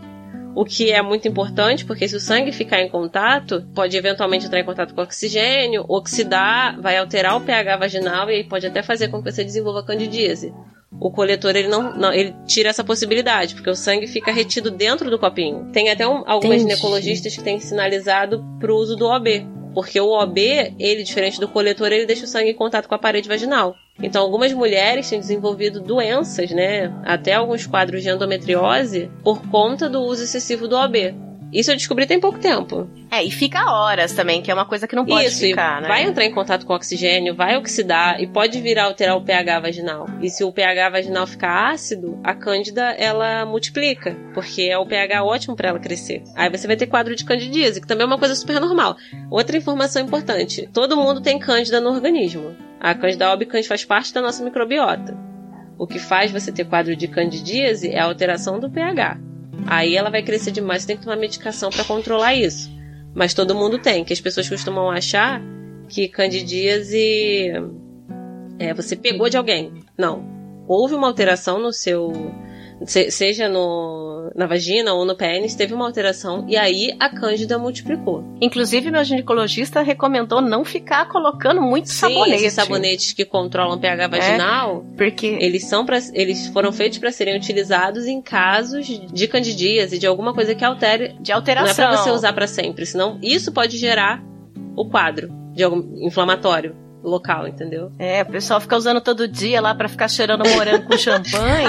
O que é muito importante, porque se o sangue ficar em contato, pode eventualmente entrar em contato com oxigênio, oxidar, vai alterar o pH vaginal e pode até fazer com que você desenvolva candidíase o coletor ele não, não, ele tira essa possibilidade, porque o sangue fica retido dentro do copinho. Tem até um, algumas Entendi. ginecologistas que têm sinalizado para o uso do OB, porque o OB, ele diferente do coletor, ele deixa o sangue em contato com a parede vaginal. Então, algumas mulheres têm desenvolvido doenças, né, até alguns quadros de endometriose por conta do uso excessivo do OB. Isso eu descobri tem pouco tempo. É, e fica horas também, que é uma coisa que não pode Isso, ficar, né? Vai entrar em contato com oxigênio, vai oxidar e pode vir a alterar o pH vaginal. E se o pH vaginal ficar ácido, a cândida ela multiplica, porque é o pH ótimo para ela crescer. Aí você vai ter quadro de candidíase, que também é uma coisa super normal. Outra informação importante: todo mundo tem cândida no organismo. A cândida albicans faz parte da nossa microbiota. O que faz você ter quadro de candidíase é a alteração do pH. Aí ela vai crescer demais, você tem que tomar medicação para controlar isso. Mas todo mundo tem, que as pessoas costumam achar que candidíase é, você pegou de alguém. Não. Houve uma alteração no seu seja no, na vagina ou no pênis, teve uma alteração e aí a cândida multiplicou. Inclusive, meu ginecologista recomendou não ficar colocando muito Sim, sabonete. Esses sabonetes que controlam pH vaginal, é, porque eles são pra, eles foram feitos para serem utilizados em casos de candidíase, de alguma coisa que altere. De alteração. Não é pra você usar para sempre, senão isso pode gerar o quadro de algum inflamatório local, entendeu? É, o pessoal fica usando todo dia lá para ficar cheirando morango com champanhe.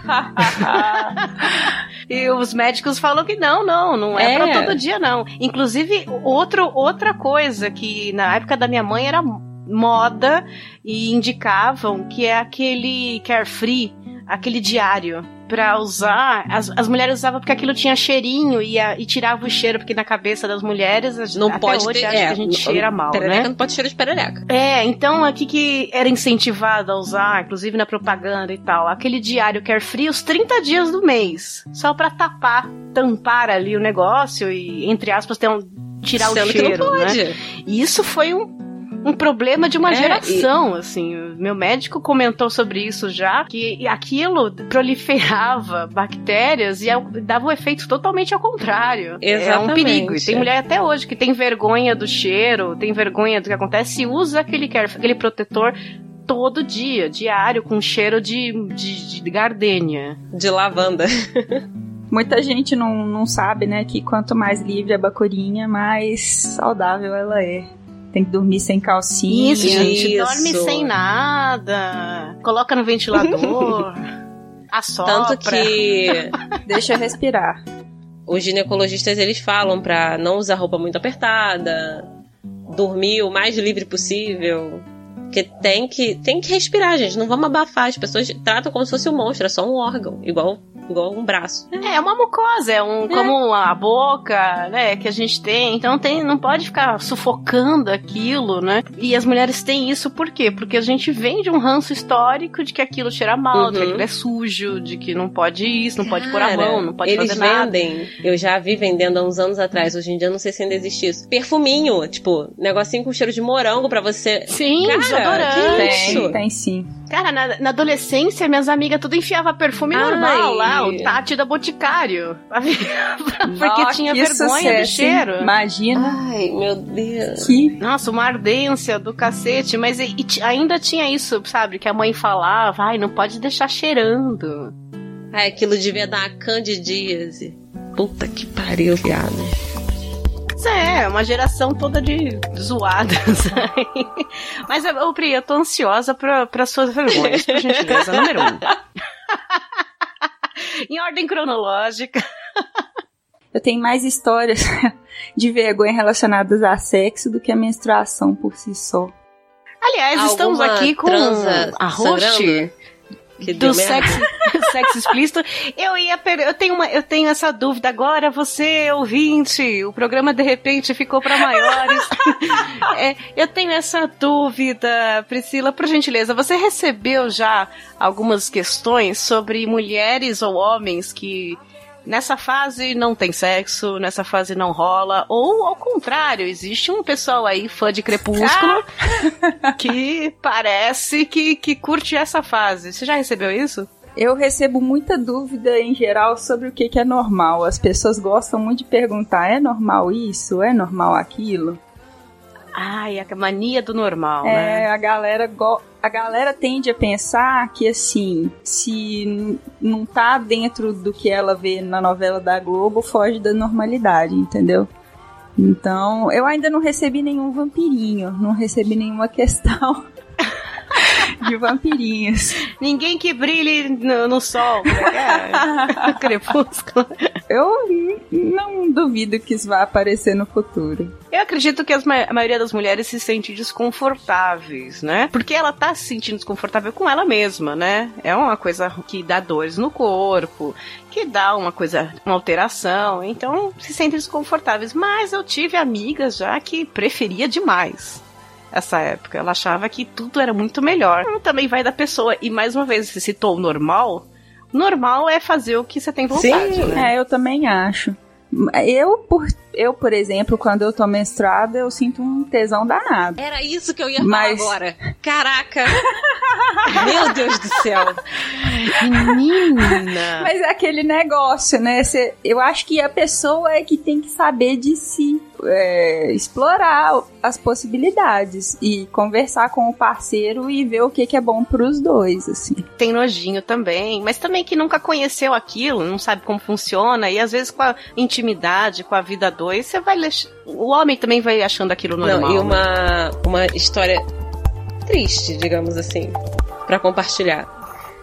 e os médicos falam que não, não, não é, é para todo dia não. Inclusive, outro, outra coisa que na época da minha mãe era moda e indicavam que é aquele carefree, aquele diário pra usar. As, as mulheres usavam porque aquilo tinha cheirinho e, a, e tirava o cheiro, porque na cabeça das mulheres, não até pode hoje, ter, é, que a gente cheira mal, perereca né? não pode cheirar de perereca. É, então aqui que era incentivado a usar, inclusive na propaganda e tal, aquele diário carefree os 30 dias do mês, só pra tapar, tampar ali o negócio e, entre aspas, ter um, tirar Sendo o cheiro, que não pode. né? E isso foi um um problema de uma É, geração, assim. Meu médico comentou sobre isso já, que aquilo proliferava bactérias e dava um efeito totalmente ao contrário. É um Exatamente. perigo. E tem mulher até hoje que tem vergonha do cheiro, tem vergonha do que acontece e usa aquele, aquele protetor todo dia, diário, com cheiro de, de, de gardênia. De lavanda. Muita gente não, não sabe, né, que quanto mais livre a bacurinha, mais saudável ela é. Tem que dormir sem calcinha. Isso, gente. Isso. Dorme sem nada. Coloca no ventilador. assopra. Tanto que Deixa respirar. os ginecologistas eles falam pra não usar roupa muito apertada, dormir o mais livre possível. Porque tem que, tem que respirar, gente. Não vamos abafar. As pessoas tratam como se fosse um monstro, é só um órgão, igual, igual um braço. É uma mucosa, é um como a boca, né, que a gente tem. Então tem, não pode ficar sufocando aquilo, né? E as mulheres têm isso por quê? Porque a gente vem de um ranço histórico de que aquilo cheira mal, de que Uhum. aquilo é sujo, de que não pode isso, não pode pôr a Cara, mão, não pode eles fazer nada. vendem. Eu já vi vendendo há uns anos atrás. Hoje em dia eu não sei se ainda existe isso. Perfuminho, tipo, negocinho com cheiro de morango pra você. Sim, Cara, desodorante. isso? Tem, tem sim. Cara, na, na adolescência, minhas amigas tudo enfiava perfume Ai. normal lá, o Tati da Boticário. Porque Nossa, tinha vergonha do sucesso, hein? cheiro. Imagina Ai, meu Deus. que. Nossa, uma ardência do cacete, mas e- e ainda tinha isso, sabe? Que a mãe falava, ai, não pode deixar cheirando. Ai, aquilo devia dar uma candidíase. Puta que pariu, viado. Mas é, uma geração toda de zoadas. mas, ô Pri, eu tô ansiosa pra, pra suas vergonhas, por gentileza. Número um. em ordem cronológica. Eu tenho mais histórias de vergonha relacionadas a sexo do que a menstruação por si só. Aliás, estamos Alguma aqui com a host sangrando? Que do sexy, sexo explícito. Eu ia per... eu tenho uma eu tenho essa dúvida agora, você ouvinte, o programa de repente ficou para maiores. é, eu tenho essa dúvida, Priscila, por gentileza, você recebeu já algumas questões sobre mulheres ou homens que nessa fase não tem sexo, nessa fase não rola, ou ao contrário, existe um pessoal aí fã de Crepúsculo ah! que parece que, que curte essa fase. Você já recebeu isso? Eu recebo muita dúvida em geral sobre o que, que é normal. As pessoas gostam muito de perguntar: é normal isso? É normal aquilo? Ai, a mania do normal, é, né? a galera go a galera tende a pensar que assim, se não tá dentro do que ela vê na novela da Globo, foge da normalidade, entendeu? Então, eu ainda não recebi nenhum vampirinho, não recebi nenhuma questão de vampirinhos. Ninguém que brilhe no, no sol. É, crepúsculo. Eu não duvido que isso vai aparecer no futuro. Eu acredito que ma a maioria das mulheres se sente desconfortáveis, né? Porque ela tá se sentindo desconfortável com ela mesma, né? É uma coisa que dá dores no corpo, que dá uma coisa, uma alteração, então se sentem desconfortáveis. Mas eu tive amigas já que preferia demais essa época. Ela achava que tudo era muito melhor. Então, também vai da pessoa. E mais uma vez, você citou o normal. Normal é fazer o que você tem vontade. Sim, né? é, eu também acho. Eu, por, eu, por exemplo, quando eu tô menstruada, eu sinto um tesão danado. Era isso que eu ia Mas... falar agora. Caraca! Meu Deus do céu! Menina! Mas é aquele negócio, né? Cê, eu acho que a pessoa é que tem que saber de si. É, explorar as possibilidades e conversar com o parceiro e ver o que, que é bom pros dois, assim. Tem nojinho também, mas também que nunca conheceu aquilo, não sabe como funciona, e às vezes com a intimidade, com a vida dois, você vai. O homem também vai achando aquilo normal. Não, e uma, né? uma história triste, digamos assim, para compartilhar.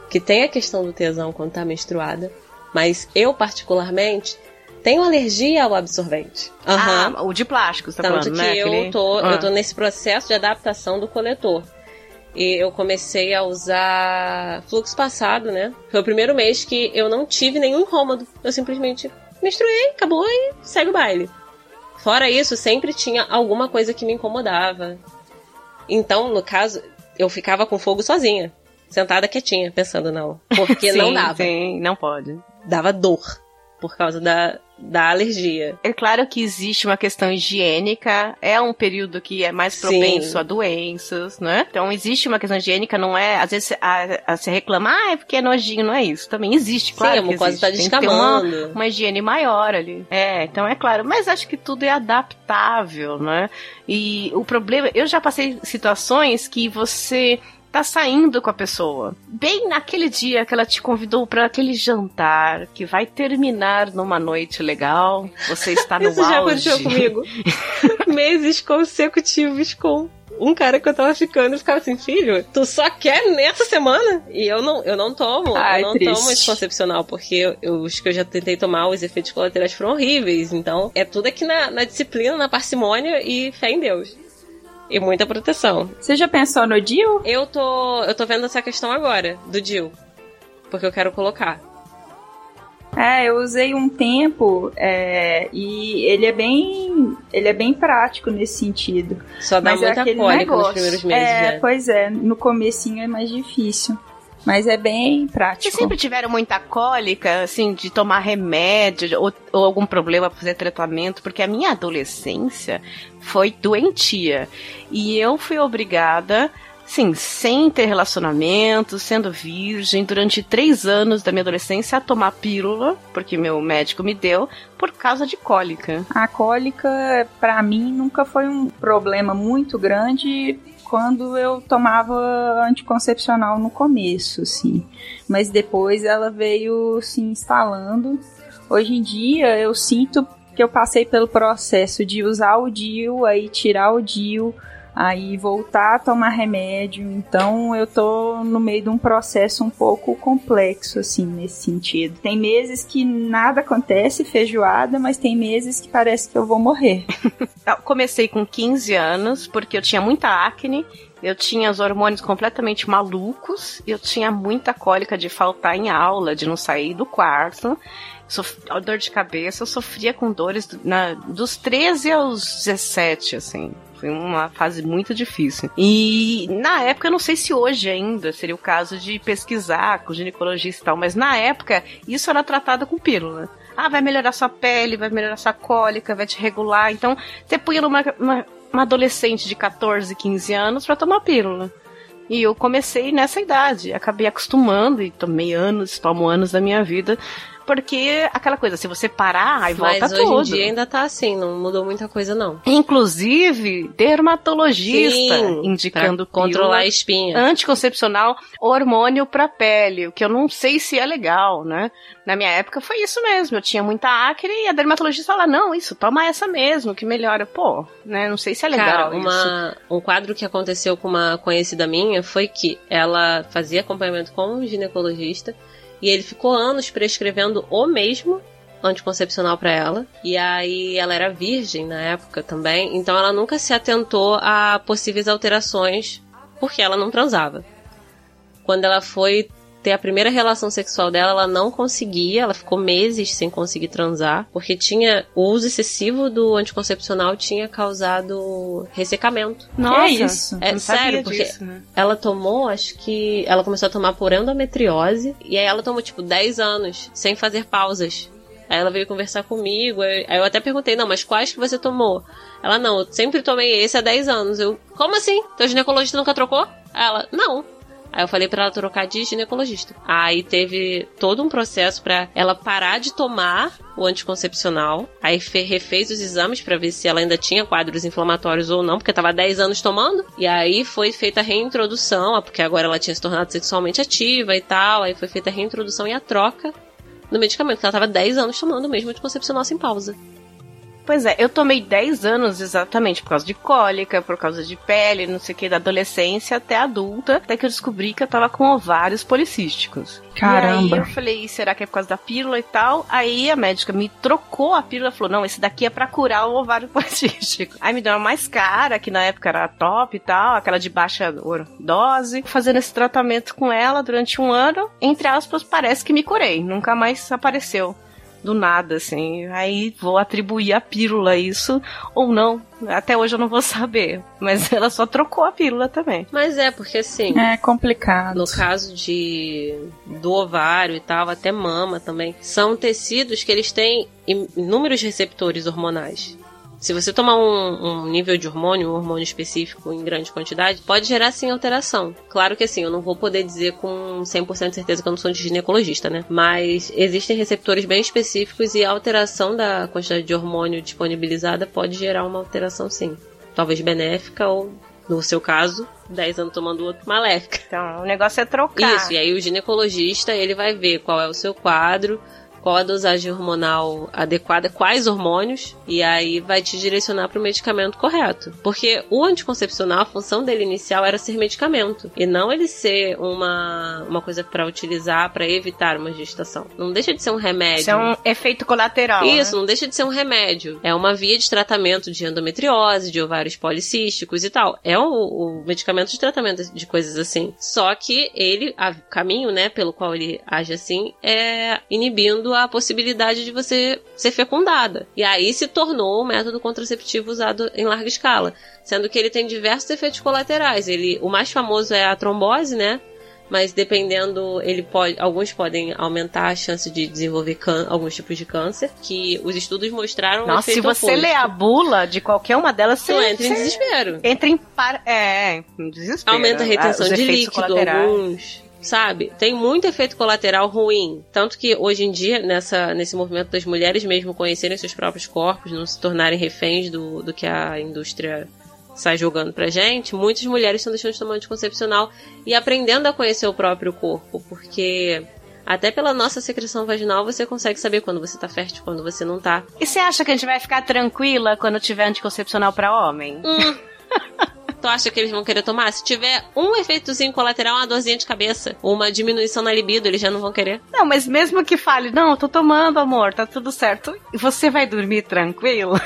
Que tem a questão do tesão quando tá menstruada, mas eu, particularmente, tenho alergia ao absorvente. Uhum. Ah, o de plástico, você tá Tanto falando, que né? eu, Aquele... tô, eu tô nesse processo de adaptação do coletor. E eu comecei a usar fluxo passado, né? Foi o primeiro mês que eu não tive nenhum incômodo. Eu simplesmente menstruei, acabou e segue o baile. Fora isso, sempre tinha alguma coisa que me incomodava. Então, no caso, eu ficava com fogo sozinha, sentada quietinha, pensando, não. Porque sim, não dava. Sim, não pode. Dava dor por causa da, da alergia. É claro que existe uma questão higiênica, é um período que é mais propenso Sim. a doenças, né? Então existe uma questão higiênica, não é, às vezes a, a se reclama, ah, é porque é nojinho, não é isso. Também existe, claro. Sim, a mucosa tá descamando. Uma, uma, higiene maior ali. É, então é claro, mas acho que tudo é adaptável, né? E o problema, eu já passei situações que você tá saindo com a pessoa. Bem naquele dia que ela te convidou para aquele jantar que vai terminar numa noite legal. Você está no Isso auge. já aconteceu comigo. Meses consecutivos com um cara que eu tava ficando e ficava assim, filho, tu só quer nessa semana? E eu não, eu não tomo, Ai, eu não triste. tomo anticoncepcional, porque eu, eu, os que eu já tentei tomar, os efeitos colaterais foram horríveis. Então, é tudo aqui na, na disciplina, na parcimônia e fé em Deus. E muita proteção. Você já pensou no DIL? Eu tô. Eu tô vendo essa questão agora, do DIL. Porque eu quero colocar. É, eu usei um tempo é, e ele é bem ele é bem prático nesse sentido. Só dá Mas muita é cólica negócio. nos primeiros meses. É, né? pois é, no comecinho é mais difícil. Mas é bem prático. Vocês sempre tiveram muita cólica, assim, de tomar remédio ou, ou algum problema pra fazer tratamento? Porque a minha adolescência foi doentia. E eu fui obrigada sim, sem ter relacionamento, sendo virgem, durante três anos da minha adolescência a tomar pílula, porque meu médico me deu, por causa de cólica. A cólica, para mim, nunca foi um problema muito grande quando eu tomava anticoncepcional no começo, assim. Mas depois ela veio se instalando. Hoje em dia eu sinto que eu passei pelo processo de usar o DIU, aí tirar o DIU, aí voltar a tomar remédio. Então eu tô no meio de um processo um pouco complexo, assim, nesse sentido. Tem meses que nada acontece, feijoada, mas tem meses que parece que eu vou morrer. Comecei com 15 anos, porque eu tinha muita acne Eu tinha os hormônios completamente malucos, eu tinha muita cólica de faltar em aula, de não sair do quarto. Dor de cabeça, eu sofria com dores na... dos 13 aos 17, assim. Foi uma fase muito difícil. E na época, eu não sei se hoje ainda seria o caso de pesquisar com ginecologista e tal, mas na época isso era tratado com pílula. Ah, vai melhorar sua pele, vai melhorar sua cólica, vai te regular. Então, você punha numa uma, uma adolescente de 14, 15 anos para tomar pílula. E eu comecei nessa idade, acabei acostumando e tomei anos, tomo anos da minha vida porque aquela coisa, se você parar, aí volta Mas tudo. hoje em dia ainda tá assim, não mudou muita coisa não. Inclusive, dermatologista Sim, indicando controlar a espinha. anticoncepcional, hormônio pra pele, o que eu não sei se é legal, né? Na minha época foi isso mesmo, eu tinha muita acne e a dermatologista fala, não, isso, toma essa mesmo, que melhora. Pô, né, não sei se é legal Cara, isso. uma, um quadro que aconteceu com uma conhecida minha foi que ela fazia acompanhamento com um ginecologista e ele ficou anos prescrevendo o mesmo anticoncepcional para ela. E aí ela era virgem na época também, então ela nunca se atentou a possíveis alterações porque ela não transava. Quando ela foi ter a primeira relação sexual dela, ela não conseguia, ela ficou meses sem conseguir transar, porque tinha o uso excessivo do anticoncepcional tinha causado ressecamento. Nossa, Que isso? É não sabia sério, porque disso, né? ela tomou, acho que ela começou a tomar por endometriose e aí ela tomou tipo 10 anos sem fazer pausas. Aí ela veio conversar comigo, aí eu até perguntei, não, mas quais que você tomou? Ela, não, eu sempre tomei esse há 10 anos. Eu, como assim? Teu ginecologista nunca trocou? Ela, não. Aí eu falei pra ela trocar de ginecologista. Aí teve todo um processo pra ela parar de tomar o anticoncepcional. Aí fe- refez os exames pra ver se ela ainda tinha quadros inflamatórios ou não, porque tava 10 anos tomando. E aí foi feita a reintrodução, porque agora ela tinha se tornado sexualmente ativa e tal. Aí foi feita a reintrodução e a troca do medicamento, ela tava 10 anos tomando o mesmo anticoncepcional sem pausa. Pois é, eu tomei 10 anos exatamente por causa de cólica, por causa de pele, não sei o que, da adolescência até adulta, até que eu descobri que eu tava com ovários policísticos. Caramba. E aí eu falei, será que é por causa da pílula e tal? Aí a médica me trocou a pílula e falou, não, esse daqui é pra curar o ovário policístico. Aí me deu uma mais cara, que na época era top e tal, aquela de baixa dose. Fazendo esse tratamento com ela durante um ano, entre aspas, parece que me curei. Nunca mais apareceu do nada, assim. Aí vou atribuir a pílula a isso ou não. Até hoje eu não vou saber. Mas ela só trocou a pílula também. Mas é, porque assim, É complicado. no caso de do ovário e tal, até mama também, são tecidos que eles têm in- inúmeros receptores hormonais. Se você tomar um, um nível de hormônio, um hormônio específico em grande quantidade, pode gerar sim alteração. Claro que assim, eu não vou poder dizer com 100% de certeza que eu não sou de ginecologista, né? Mas existem receptores bem específicos e a alteração da quantidade de hormônio disponibilizada pode gerar uma alteração sim. Talvez benéfica ou, no seu caso, 10 anos tomando outro, maléfica. Então o negócio é trocar. Isso, e aí o ginecologista ele vai ver qual é o seu quadro, qual a dosagem hormonal adequada, quais hormônios, e aí vai te direcionar para o medicamento correto. Porque o anticoncepcional, a função dele inicial era ser medicamento, e não ele ser uma, uma coisa para utilizar para evitar uma gestação. Não deixa de ser um remédio. Isso é um efeito colateral. Isso, né? não deixa de ser um remédio. É uma via de tratamento de endometriose, de ovários policísticos e tal. É o, o medicamento de tratamento de coisas assim. Só que ele, o caminho, né, pelo qual ele age assim, é inibindo a possibilidade de você ser fecundada. E aí se tornou o método contraceptivo usado em larga escala. Sendo que ele tem diversos efeitos colaterais. Ele, o mais famoso é a trombose, né? mas dependendo, ele pode, alguns podem aumentar a chance de desenvolver can- alguns tipos de câncer, que os estudos mostraram um Nossa, se efeito você oposto. ler a bula de qualquer uma delas, Você você entra em desespero. entra em par... é, em desespero. Aumenta a retenção Os de líquido, alguns. Sabe? Tem muito efeito colateral ruim. Tanto que hoje em dia, nessa, nesse movimento das mulheres mesmo conhecerem seus próprios corpos, não se tornarem reféns do, do que a indústria sai jogando pra gente, muitas mulheres estão deixando de tomar anticoncepcional e aprendendo a conhecer o próprio corpo, porque até pela nossa secreção vaginal você consegue saber quando você tá fértil, quando você não tá. E você acha que a gente vai ficar tranquila quando tiver anticoncepcional pra homem? Hum. Tu acha que eles vão querer tomar? Se tiver um efeitozinho colateral, uma dorzinha de cabeça, uma diminuição na libido, eles já não vão querer. Não, mas mesmo que fale, não, tô tomando, amor, tá tudo certo. E você vai dormir tranquilo?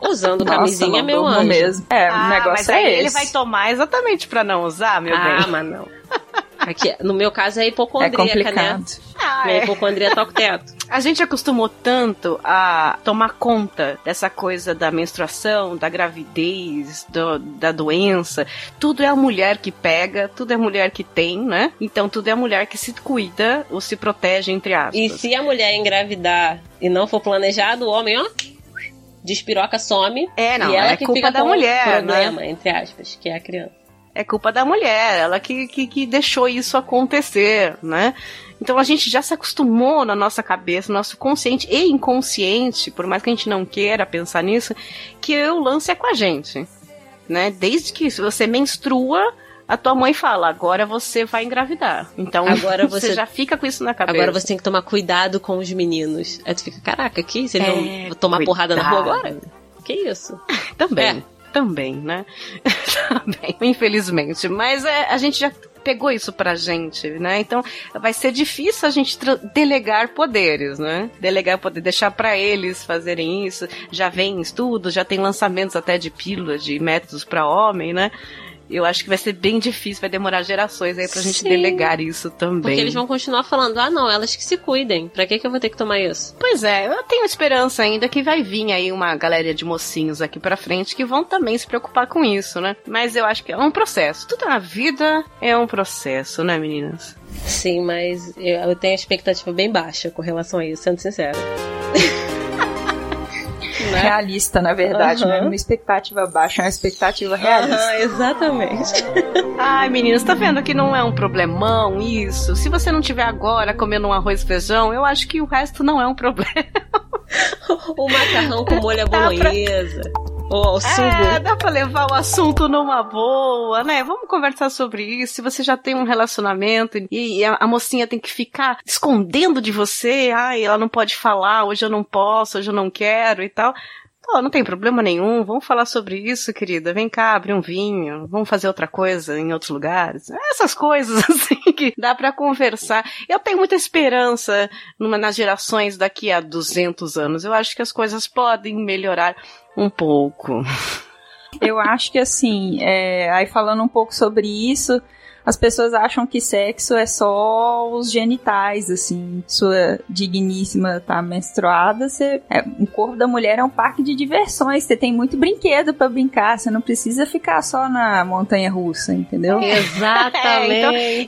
Usando Nossa, camisinha, não meu anjo. mesmo. É, o Ah, negócio mas é aí esse. ele vai tomar exatamente pra não usar, meu Ah, bem. mas não. Aqui, no meu caso é É hipocondríaca, né? complicado. Ah, Minha é. hipocondria toca o teto. A gente acostumou tanto a tomar conta dessa coisa da menstruação, da gravidez, do- da doença. Tudo é a mulher que pega, tudo é a mulher que tem, né? Então tudo é a mulher que se cuida ou se protege, entre aspas. E se a mulher engravidar e não for planejado, o homem, ó, despiroca, some. É, não, e ela é que culpa fica da mulher, né? problema, entre aspas, que é a criança. É culpa da mulher, ela que, que, que deixou isso acontecer, né? Então a gente já se acostumou na nossa cabeça, no nosso consciente e inconsciente, por mais que a gente não queira pensar nisso, que o lance é com a gente, né? Desde que se você menstrua, a tua mãe fala, agora você vai engravidar. Então Agora você, você- já fica com isso na cabeça. Agora você tem que tomar cuidado com os meninos. Aí tu fica, caraca, aqui? Vocês É, vão tomar porrada na rua cuidado. agora? Que isso? Também, É. também, né? também, infelizmente. Mas é, a gente já pegou isso pra gente, né? Então vai ser difícil a gente delegar poderes, né? Delegar poder, deixar pra eles fazerem isso. Já vem estudos, já tem lançamentos até de pílulas, de métodos pra homem, né? Eu acho que vai ser bem difícil, vai demorar gerações aí pra gente Sim. delegar isso também. Porque eles vão continuar falando, ah não, elas que se cuidem. Pra que, que eu vou ter que tomar isso? Pois é, eu tenho esperança ainda que vai vir aí uma galera de mocinhos aqui pra frente que vão também se preocupar com isso, né? Mas eu acho que é um processo. Tudo na vida é um processo, né, meninas? Sim, mas eu, eu tenho a expectativa bem baixa com relação a isso, sendo sincera. né? Realista, na verdade, Aham. né? Uma expectativa baixa, é uma expectativa realista. Aham, exatamente. Ai, meninas, tá vendo que não é um problemão isso? Se você não tiver agora comendo um arroz e feijão, eu acho que o resto não é um problema. o macarrão com molho à Dá pra- sugo. É, dá pra levar o assunto numa boa, né? Vamos conversar sobre isso. Se você já tem um relacionamento e a, a mocinha tem que ficar escondendo de você, ai, ela não pode falar, hoje eu não posso, hoje eu não quero e tal. Pô, não tem problema nenhum, vamos falar sobre isso, querida. Vem cá, abrir um vinho, vamos fazer outra coisa em outros lugares. Essas coisas, assim, que dá pra conversar. Eu tenho muita esperança numa, nas gerações daqui a 200 anos. Eu acho que as coisas podem melhorar um pouco. Eu acho que assim, é, aí falando um pouco sobre isso, as pessoas acham que sexo é só os genitais, assim, sua digníssima tá menstruada, você, é, o corpo da mulher é um parque de diversões, você tem muito brinquedo pra brincar, você não precisa ficar só na montanha russa, entendeu? Exatamente.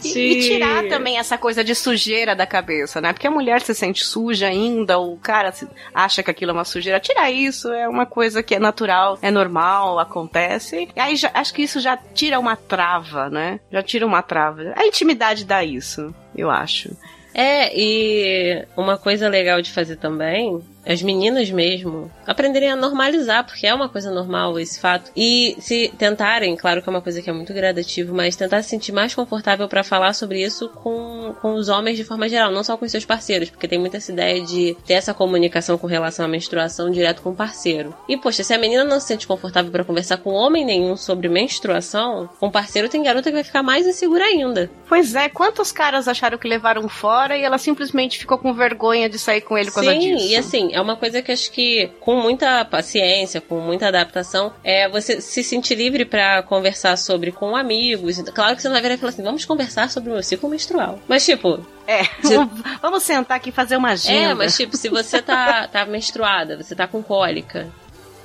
E, e tirar também essa coisa de sujeira da cabeça, né? Porque a mulher se sente suja ainda, o cara se- acha que aquilo é uma sujeira. Tirar isso é uma coisa que é natural, é normal, acontece. E aí já- acho que isso já tira uma trava, né? Já tira uma trava. A intimidade dá isso, eu acho. É, e uma coisa legal de fazer também, as meninas mesmo, aprenderem a normalizar, porque é uma coisa normal esse fato. E se tentarem, claro que é uma coisa que é muito gradativo, mas tentar se sentir mais confortável pra falar sobre isso com, com os homens de forma geral, não só com os seus parceiros, porque tem muita essa ideia de ter essa comunicação com relação à menstruação direto com o parceiro. E poxa, se a menina não se sente confortável pra conversar com homem nenhum sobre menstruação, com o parceiro tem garota que vai ficar mais insegura ainda. Pois é, quantos caras acharam que levaram fora e ela simplesmente ficou com vergonha de sair com ele por causa Sim, disso? e assim, é uma coisa que acho que com muita paciência, com muita adaptação, é você se sentir livre pra conversar sobre com amigos. Claro que você não vai virar e falar assim, vamos conversar sobre o meu ciclo menstrual. Mas tipo, É, vamos, vamos sentar aqui e fazer uma agenda. é, mas tipo, se você tá, tá menstruada, você tá com cólica,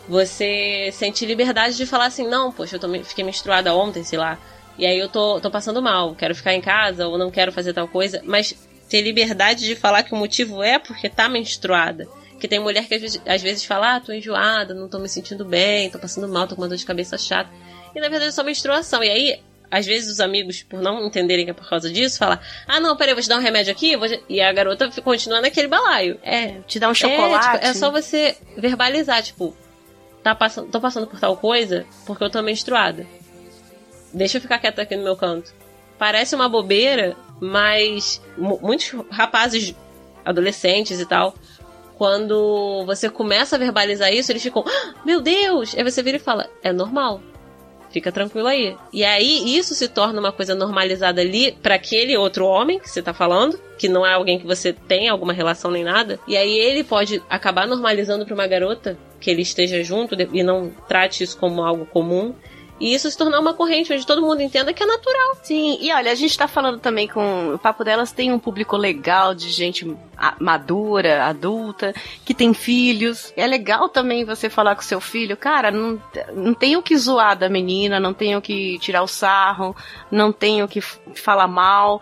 você sente liberdade de falar assim, não, poxa, eu tô, fiquei menstruada ontem, sei lá. E aí eu tô, tô passando mal, quero ficar em casa ou não quero fazer tal coisa, mas ter liberdade de falar que o motivo é porque tá menstruada. Que tem mulher que às vezes, fala, ah, tô enjoada, não tô me sentindo bem, tô passando mal, tô com uma dor de cabeça chata. E na verdade é só menstruação. E aí, às vezes os amigos, por não entenderem que é por causa disso, falam, ah não, peraí, vou te dar um remédio aqui, eu vou te-" e a garota continua naquele balaio. É, te dá um É, chocolate. tipo, é só você verbalizar, tipo, tá passando, tô passando por tal coisa porque eu tô menstruada. Deixa eu ficar quieta aqui no meu canto. Parece uma bobeira, mas mu- muitos rapazes, adolescentes e tal, quando você começa a verbalizar isso, eles ficam, "Ah, meu Deus! Aí você vira e fala, é normal. Fica tranquilo aí. E aí isso se torna uma coisa normalizada ali pra aquele outro homem que você tá falando, que não é alguém que você tem alguma relação nem nada. E aí ele pode acabar normalizando pra uma garota que ele esteja junto e não trate isso como algo comum. E isso se tornar uma corrente onde todo mundo entenda que é natural. Sim, e olha, a gente tá falando também com. O Papo Delas tem um público legal de gente madura, adulta, que tem filhos. É legal também você falar com seu filho, cara, não, não tenho que zoar da menina, não tenho que tirar o sarro, não tenho que falar mal.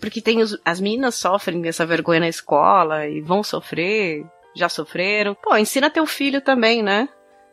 Porque tem os, as meninas sofrem essa vergonha na escola e vão sofrer, já sofreram. Pô, ensina teu filho também, né?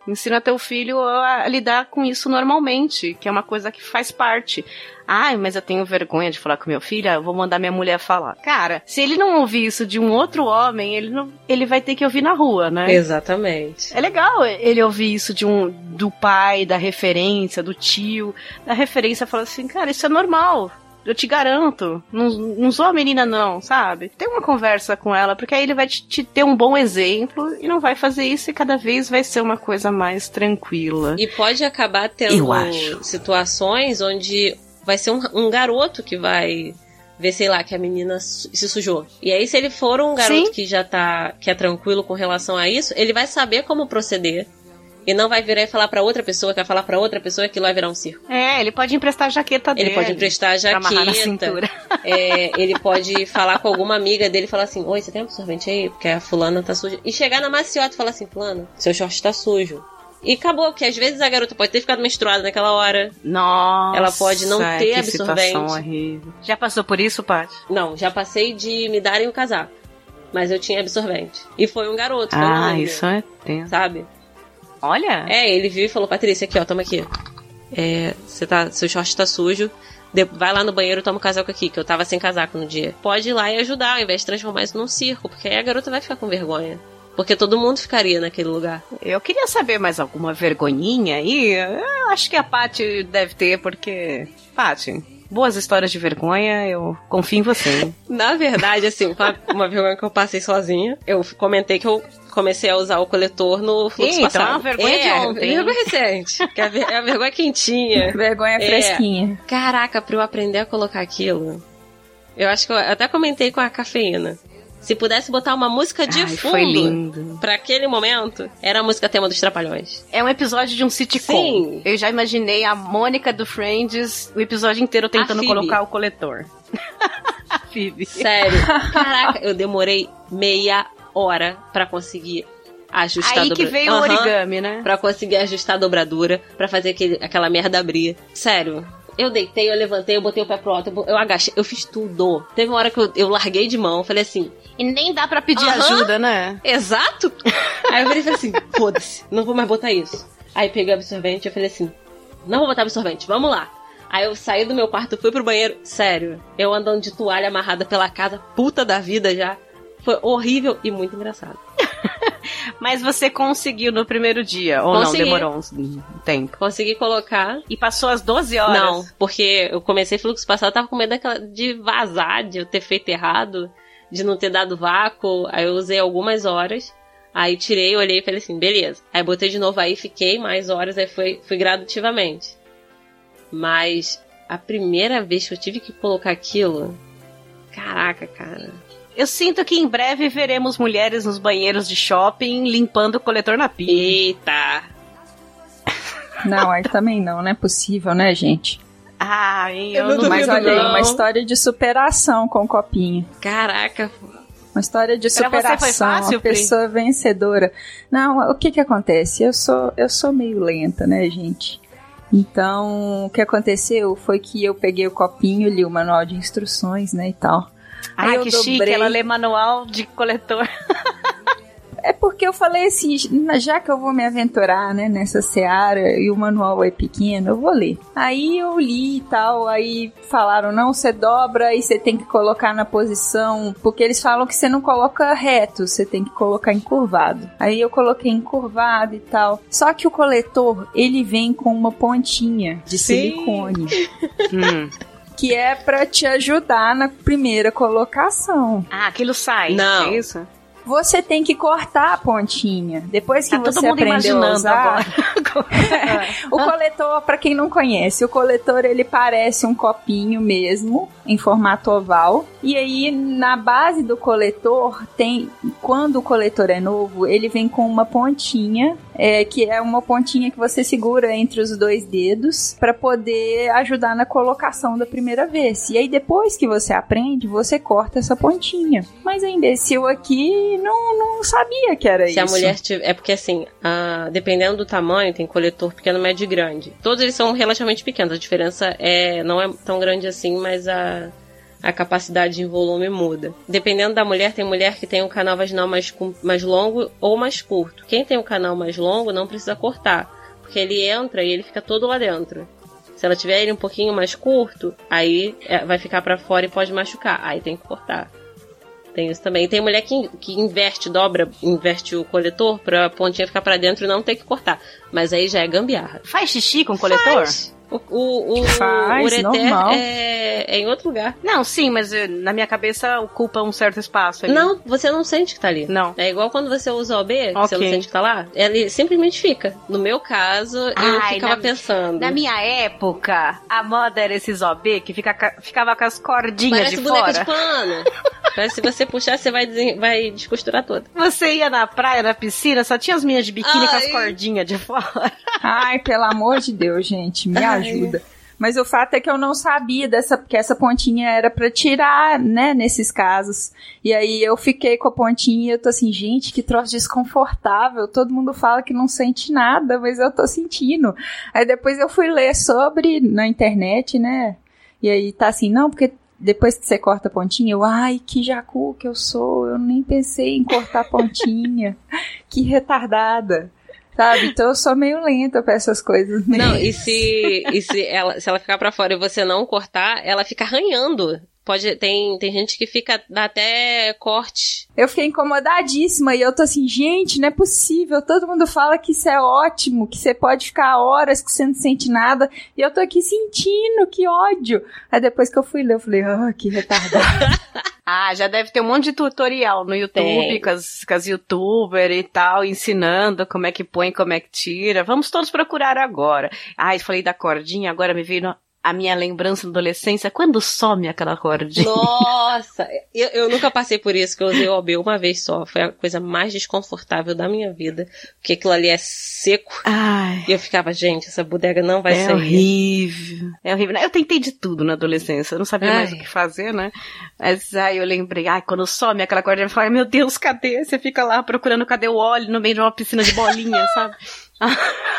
Ensina teu filho a lidar com isso normalmente, que é uma coisa que faz parte. Ai, mas eu tenho vergonha de falar com meu filho, eu vou mandar minha mulher falar. Cara, se ele não ouvir isso de um outro homem, ele não, ele vai ter que ouvir na rua, né? Exatamente. É legal ele ouvir isso de um do pai, da referência, do tio, da referência, falar assim, cara, isso é normal eu te garanto. Não, não sou a menina, não, sabe? Tem uma conversa com ela, porque aí ele vai te, te, ter um bom exemplo e não vai fazer isso e cada vez vai ser uma coisa mais tranquila. E pode acabar tendo situações onde vai ser um, um garoto que vai ver, sei lá, que a menina se sujou. E aí, se ele for um garoto Sim. que já tá, que é tranquilo com relação a isso, ele vai saber como proceder. E não vai virar e falar para outra pessoa, que vai falar para outra pessoa, que vai virar um circo. É, ele pode emprestar a jaqueta dele. Ele pode emprestar a jaqueta. É, ele pode falar com alguma amiga dele e falar assim: Oi, você tem absorvente aí? Porque a fulana tá suja. E chegar na maciota e falar assim: Fulana, seu short tá sujo. E acabou, porque às vezes a garota pode ter ficado menstruada naquela hora. Nossa. Ela pode não ter que absorvente. Horrível. Já passou por isso, Paty? Não, já passei de me darem o casaco. Mas eu tinha absorvente. E foi um garoto. Ah, isso é tenso. Sabe? Olha. É, ele viu e falou, Patrícia, aqui, ó, toma aqui. É, você tá, seu short tá sujo. vai lá no banheiro e toma o um casaco aqui, que eu tava sem casaco no dia. Pode ir lá e ajudar, ao invés de transformar isso num circo, porque aí a garota vai ficar com vergonha. Porque todo mundo ficaria naquele lugar. Eu queria saber mais alguma vergonhinha aí. Eu acho que a Paty deve ter, porque. Paty, boas histórias de vergonha, eu confio em você. Na verdade, assim, uma, uma vergonha que eu passei sozinha. Eu comentei que eu comecei a usar o coletor no fluxo passado. Então é uma vergonha é, de ontem. Vergonha recente. Que é, é a vergonha quentinha. vergonha é. fresquinha. Caraca, pra eu aprender a colocar aquilo. Eu acho que eu até comentei com a cafeína. Se pudesse botar uma música de Ai, fundo pra aquele momento, era a música tema dos Trapalhões. É um episódio de um sitcom. Sim. Eu já imaginei a Mônica do Friends o episódio inteiro tentando colocar o coletor. a Phoebe. Sério. Caraca, eu demorei meia hora para conseguir ajustar Aí que veio uhum, o origami, né? Pra conseguir ajustar a dobradura, para fazer aquele, aquela merda abrir. Sério. Eu deitei, eu levantei, eu botei o pé pro alto, eu, eu agachei, eu fiz tudo. Teve uma hora que eu, eu larguei de mão, falei assim. E nem dá para pedir uhum, ajuda, né? Exato! Aí eu falei assim: foda-se, não vou mais botar isso. Aí peguei o absorvente eu falei assim: não vou botar absorvente, vamos lá. Aí eu saí do meu quarto, fui pro banheiro. Sério, eu andando de toalha amarrada pela casa, puta da vida já. Foi horrível e muito engraçado. Mas você conseguiu no primeiro dia, ou Consegui. não? Demorou um tempo. Consegui colocar. E passou as 12 horas? Não, porque eu comecei fluxo passado, tava com medo daquela, de vazar, de eu ter feito errado, de não ter dado vácuo. Aí eu usei algumas horas. Aí tirei, olhei e falei assim, beleza. Aí botei de novo aí, fiquei mais horas, aí foi, fui gradativamente. Mas a primeira vez que eu tive que colocar aquilo. Caraca, cara. Eu sinto que em breve veremos mulheres nos banheiros de shopping limpando o coletor na pia. Eita! Não, aí também não, não é possível, né, gente? Ah, eu, eu não Mas olha aí, uma história de superação com o copinho. Caraca. Uma história de superação, foi fácil, uma pessoa Pri? vencedora. Não, o que que acontece? Eu sou, eu sou meio lenta, né, gente? Então, o que aconteceu foi que eu peguei o copinho, li o manual de instruções, né, e tal. Aí ah, que dobrei. chique, ela lê manual de coletor. É porque eu falei assim, já que eu vou me aventurar, né, nessa seara e o manual é pequeno, eu vou ler. Aí eu li e tal, aí falaram, não, você dobra e você tem que colocar na posição, porque eles falam que você não coloca reto, você tem que colocar encurvado. Aí eu coloquei encurvado e tal. Só que o coletor, ele vem com uma pontinha de Sim. silicone. hum que é para te ajudar na primeira colocação. Ah, aquilo sai. Não. É isso? Você tem que cortar a pontinha. Depois que tá você aprendeu a usar. o coletor, para quem não conhece, o coletor ele parece um copinho mesmo, em formato oval. E aí, na base do coletor, tem. Quando o coletor é novo, ele vem com uma pontinha, é, que é uma pontinha que você segura entre os dois dedos para poder ajudar na colocação da primeira vez. E aí, depois que você aprende, você corta essa pontinha. Mas a imbecil aqui não, não sabia que era Se isso. a mulher tiver. É porque assim, a- dependendo do tamanho, tem coletor pequeno, médio e grande. Todos eles são relativamente pequenos. A diferença é não é tão grande assim, mas a, a capacidade em volume muda. Dependendo da mulher, tem mulher que tem um canal vaginal mais, mais longo ou mais curto. Quem tem um canal mais longo não precisa cortar, porque ele entra e ele fica todo lá dentro. Se ela tiver ele um pouquinho mais curto, aí é, vai ficar pra fora e pode machucar. Aí tem que cortar. Tem isso também. Tem mulher que, que inverte, dobra, inverte o coletor pra pontinha ficar pra dentro e não ter que cortar. Mas aí já é gambiarra. Faz xixi com coletor? O, o, o, Faz, ureter normal. é, é em outro lugar. Não, sim, mas eh, na minha cabeça ocupa um certo espaço ali. Não, você não sente que tá ali. Não. É igual quando você usa o OB, que você não sente que tá lá. Ele simplesmente fica. No meu caso, eu Ai, ficava na- pensando. Na minha época, a moda era esses OB que fica, ca- ficava com as cordinhas Parece de boneca fora. de pano. Parece que se você puxar, você vai, vai descosturar toda. Você ia na praia, na piscina, só tinha as minhas de biquíni com as Ai. cordinhas de fora. Ai, pelo amor de Deus, gente, me ajuda. Mas o fato é que eu não sabia dessa, que essa pontinha era pra tirar, né, nesses casos. E aí eu fiquei com a pontinha e eu tô assim, gente, que troço desconfortável. Todo mundo fala que não sente nada, mas eu tô sentindo. Aí depois eu fui ler sobre na internet, né? E aí tá assim, não, porque depois que você corta a pontinha, eu, ai, que jacu que eu sou, eu nem pensei em cortar a pontinha. que retardada. Sabe? Então eu sou meio lenta pra essas coisas. né? Não, e se, e se, ela, se ela ficar pra fora e você não cortar, ela fica arranhando. Pode, tem, tem gente que fica, dá até corte. Eu fiquei incomodadíssima e eu tô assim, gente, não é possível. Todo mundo fala que isso é ótimo, que você pode ficar horas que você não sente nada. E eu tô aqui sentindo, que ódio. Aí depois que eu fui ler, eu falei, ah, que retardado. Ah, já deve ter um monte de tutorial no YouTube, Tem. com as, com as youtubers e tal, ensinando como é que põe, como é que tira. Vamos todos procurar agora. Ai, falei da cordinha, agora me veio no- a minha lembrança da adolescência. Quando some aquela cordinha? Nossa! eu, eu nunca passei por isso, que eu usei o OB uma vez só. Foi a coisa mais desconfortável da minha vida. Porque aquilo ali é seco. Ai. E eu ficava, gente, essa bodega não vai é sair. horrível. É horrível. Eu tentei de tudo na adolescência. Eu não sabia mais Ai. o que fazer, né? Mas aí eu lembrei, ai, quando some aquela cordinha, eu falei, meu Deus, cadê? Você fica lá procurando cadê o óleo no meio de uma piscina de bolinha, sabe?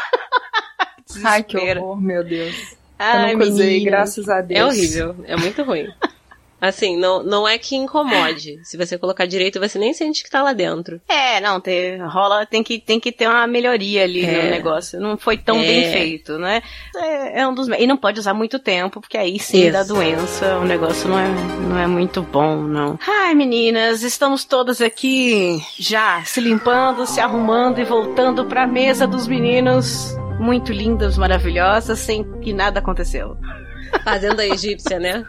Ai, que horror, meu Deus. Ai, eu graças a Deus. É horrível, é muito ruim. Assim, não, não é que incomode. Se você colocar direito, você nem sente que tá lá dentro. É, não, tem, rola, tem que, tem que ter uma melhoria ali É. no negócio. Não foi tão É. bem feito, né? É, é um dos. E não pode usar muito tempo, porque aí sim dá doença. O negócio não é, não é muito bom, não. Ai, meninas, estamos todas aqui já se limpando, se arrumando e voltando pra mesa dos meninos. Muito lindas, maravilhosas, sem que nada aconteceu. Fazenda egípcia, né?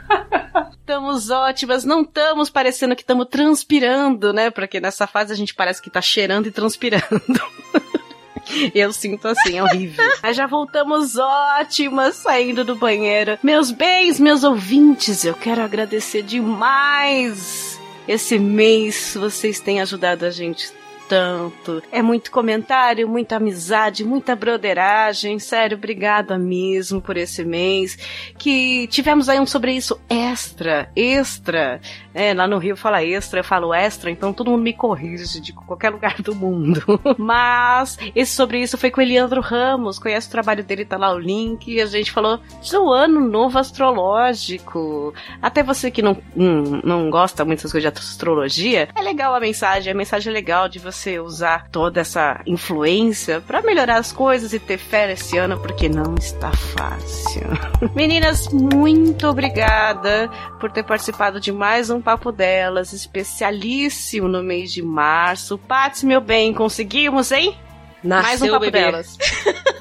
Estamos ótimas, não estamos parecendo que estamos transpirando, né? Porque nessa fase a gente parece que tá cheirando e transpirando. Eu sinto assim, é horrível. Mas já voltamos ótimas saindo do banheiro. Meus bens, meus ouvintes, eu quero agradecer demais. Esse mês vocês têm ajudado a gente tanto. É muito comentário, muita amizade, muita broderagem. Sério, obrigada mesmo por esse mês. Que tivemos aí um sobre isso extra, extra. É, lá no Rio fala extra, eu falo extra, então todo mundo me corrige de qualquer lugar do mundo. Mas esse sobre isso foi com o Eliandro Ramos, conhece o trabalho dele, tá lá o link, e a gente falou do ano novo astrológico. Até você que não, não, não gosta muito dessas coisas de astrologia, é legal a mensagem, a mensagem é legal de você usar toda essa influência pra melhorar as coisas e ter fé esse ano, porque não está fácil. Meninas, muito obrigada por ter participado de mais um Papo Delas, especialíssimo no mês de março. Paty, meu bem, conseguimos, hein? Nasceu mais um Papo bebê. Delas.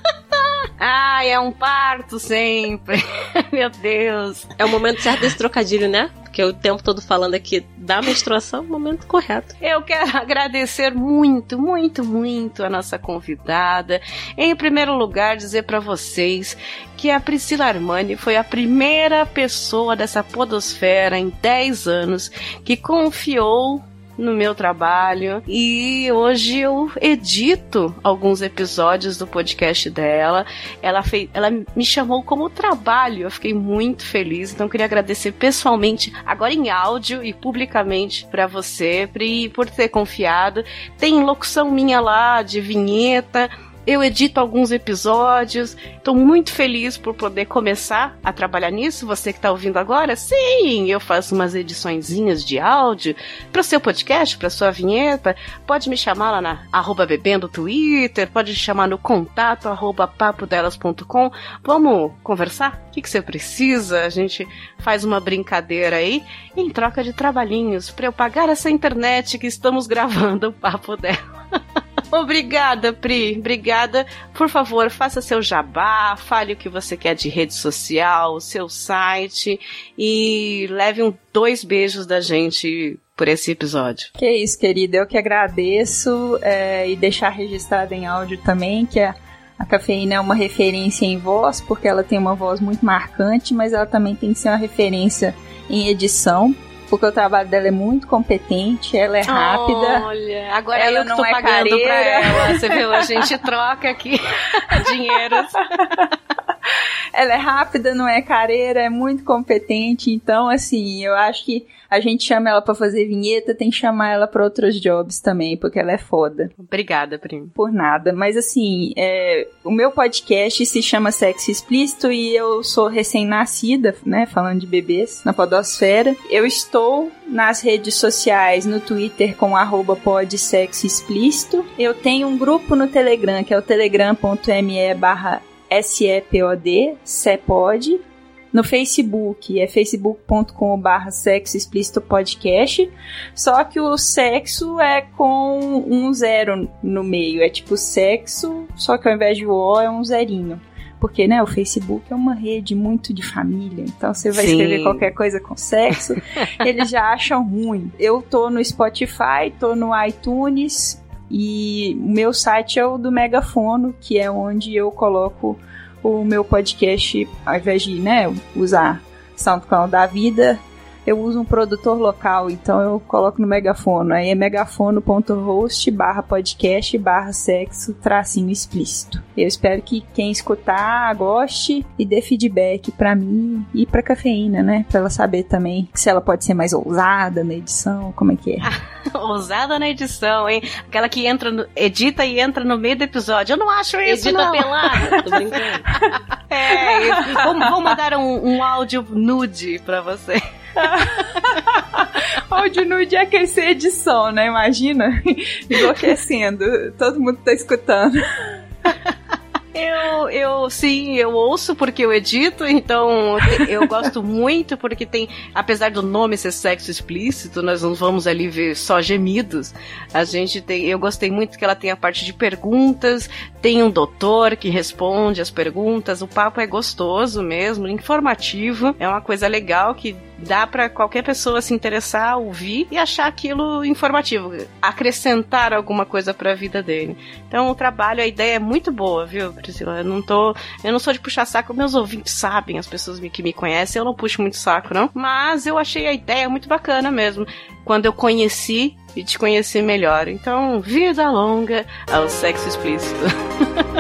Ai, é um parto sempre. meu Deus. É o momento certo desse trocadilho, né? porque o tempo todo falando aqui da menstruação é o momento correto. Eu quero agradecer muito, muito, muito a nossa convidada. Em primeiro lugar, dizer para vocês que a Priscila Armani foi a primeira pessoa dessa podosfera em 10 anos que confiou no meu trabalho e hoje eu edito alguns episódios do podcast dela. Ela fez, ela me chamou como trabalho. Eu fiquei muito feliz. Então queria agradecer pessoalmente, agora em áudio e publicamente para você, Pri, por ter confiado. Tem locução minha lá de vinheta eu edito alguns episódios. Estou muito feliz por poder começar a trabalhar nisso. Você que está ouvindo agora, sim, eu faço umas ediçõezinhas de áudio para o seu podcast, para sua vinheta. Pode me chamar lá na arroba bebendo Twitter, pode me chamar no contato arroba papodelas.com. Vamos conversar? O que, que você precisa? A gente faz uma brincadeira aí em troca de trabalhinhos para eu pagar essa internet que estamos gravando o papo dela. Obrigada, Pri. Obrigada. Por favor, faça seu jabá, fale o que você quer de rede social, seu site e leve um dois beijos da gente por esse episódio. Que isso, querida. Eu que agradeço é, e deixar registrado em áudio também que a, a cafeína é uma referência em voz, porque ela tem uma voz muito marcante, mas ela também tem que ser uma referência em edição porque o trabalho dela é muito competente, ela é rápida. Olha, agora ela eu que tô é pagando careira. pra ela. Você viu? A gente troca aqui dinheiros. Ela é rápida, não é careira, é muito competente. Então, assim, eu acho que a gente chama ela para fazer vinheta, tem que chamar ela para outros jobs também, porque ela é foda. Obrigada, primo. Por nada. Mas assim, é, o meu podcast se chama Sexo Explícito e eu sou recém-nascida, né? Falando de bebês, na podosfera. Eu estou nas redes sociais, no Twitter com arroba explícito. Eu tenho um grupo no Telegram, que é o telegram.me barra SEPOD, CEPOD, no Facebook, é facebook.com.br sexo explícito podcast. Só que o sexo é com um zero no meio. É tipo sexo, só que ao invés de O é um zerinho. Porque, né, o Facebook é uma rede muito de família. Então você vai Sim. escrever qualquer coisa com sexo, eles já acham ruim. Eu tô no Spotify, tô no iTunes. E o meu site é o do Megafono, que é onde eu coloco o meu podcast, ao invés de né, usar SoundCloud da vida, eu uso um produtor local, então eu coloco no megafono. Aí é megafono.host barra podcast barra sexo tracinho explícito. Eu espero que quem escutar goste e dê feedback para mim e pra cafeína, né? Pra ela saber também se ela pode ser mais ousada na edição, como é que é. ousada na edição, hein? Aquela que entra, no, edita e entra no meio do episódio. Eu não acho isso, edita não. pelada, tô brincando. é, vou, vou mandar um, um áudio nude pra você. Áudio nude é aquecer edição, né? Imagina enlouquecendo. Todo mundo tá escutando. Eu, eu, sim, eu ouço porque eu edito, então eu gosto muito porque tem, apesar do nome ser sexo explícito, nós não vamos ali ver só gemidos. A gente tem, eu gostei muito que ela tem a parte de perguntas, tem um doutor que responde as perguntas, o papo é gostoso mesmo, informativo, é uma coisa legal que dá para qualquer pessoa se interessar, ouvir e achar aquilo informativo, acrescentar alguma coisa para a vida dele. Então o trabalho, a ideia é muito boa, viu, Priscila? Eu não tô, eu não sou de puxar saco, meus ouvintes sabem, as pessoas que me conhecem, eu não puxo muito saco, não. Mas eu achei a ideia muito bacana mesmo. Quando eu conheci e te conheci melhor. Então, vida longa ao sexo explícito.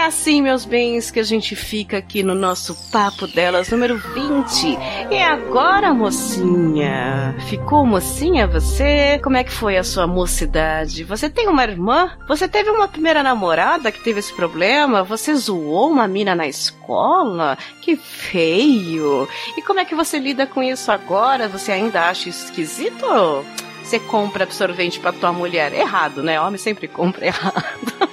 É assim, meus bens, que a gente fica aqui no nosso Papo Delas número 20. E agora, mocinha? Ficou mocinha você? Como é que foi a sua mocidade? Você tem uma irmã? Você teve uma primeira namorada que teve esse problema? Você zoou uma mina na escola? Que feio! E como é que você lida com isso agora? Você ainda acha esquisito? Você compra absorvente para tua mulher? Errado, né? Homem sempre compra errado.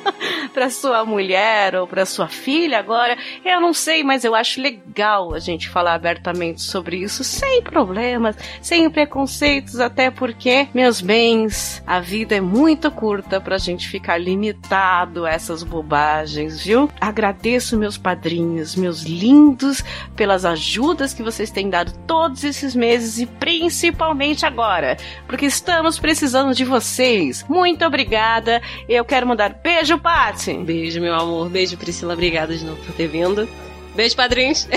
para sua mulher ou para sua filha agora, eu não sei, mas eu acho legal a gente falar abertamente sobre isso sem problemas, sem preconceitos, até porque, meus bens, a vida é muito curta pra gente ficar limitado a essas bobagens, viu? Agradeço meus padrinhos, meus lindos, pelas ajudas que vocês têm dado todos esses meses e principalmente agora, porque estamos precisando de vocês. Muito obrigada. Eu quero mandar beijo, Paty. Beijo, meu amor. Beijo, Priscila. Obrigada de novo por ter vindo. Beijo, padrinhos.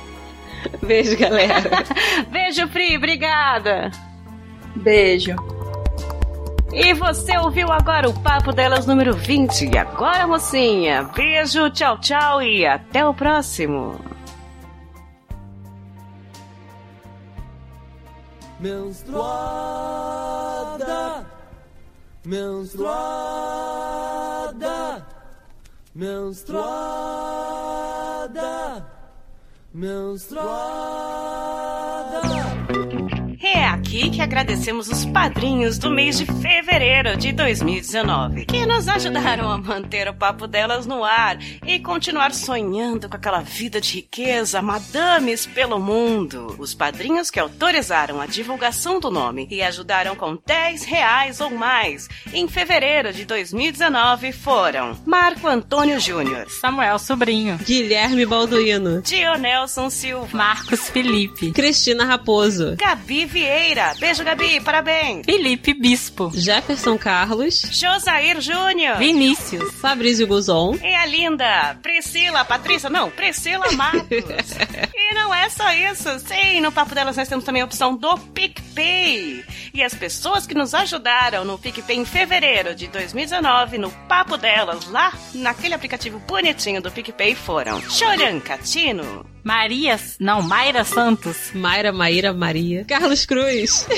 Beijo, galera. beijo, Pri. Obrigada. Beijo. E você ouviu agora o Papo Delas número 20. E agora, mocinha, beijo, tchau, tchau e até o próximo. Menstruada, menstruada, menstruada, menstruada. Aqui que agradecemos os padrinhos do mês de fevereiro de 2019, que nos ajudaram a manter o papo delas no ar e continuar sonhando com aquela vida de riqueza, madames pelo mundo. Os padrinhos que autorizaram a divulgação do nome e ajudaram com 10 reais ou mais em fevereiro de 2019 foram Marco Antônio Júnior, Samuel Sobrinho, Guilherme Balduino, Dionelson Silva, Marcos Felipe, Cristina Raposo, Gabi Vieira, beijo Gabi, parabéns, Felipe Bispo, Jefferson Carlos, Josair Júnior, Vinícius, Fabrício Guzon. E a linda Priscila, Patrícia, não, Priscila Matos. não é só isso, sim, no Papo Delas nós temos também a opção do PicPay. E as pessoas que nos ajudaram no PicPay em fevereiro de 2019, no Papo Delas, lá naquele aplicativo bonitinho do PicPay foram Choran Catino, Maria, não, Mayra Santos, Mayra, Maíra, Maria, Carlos Cruz,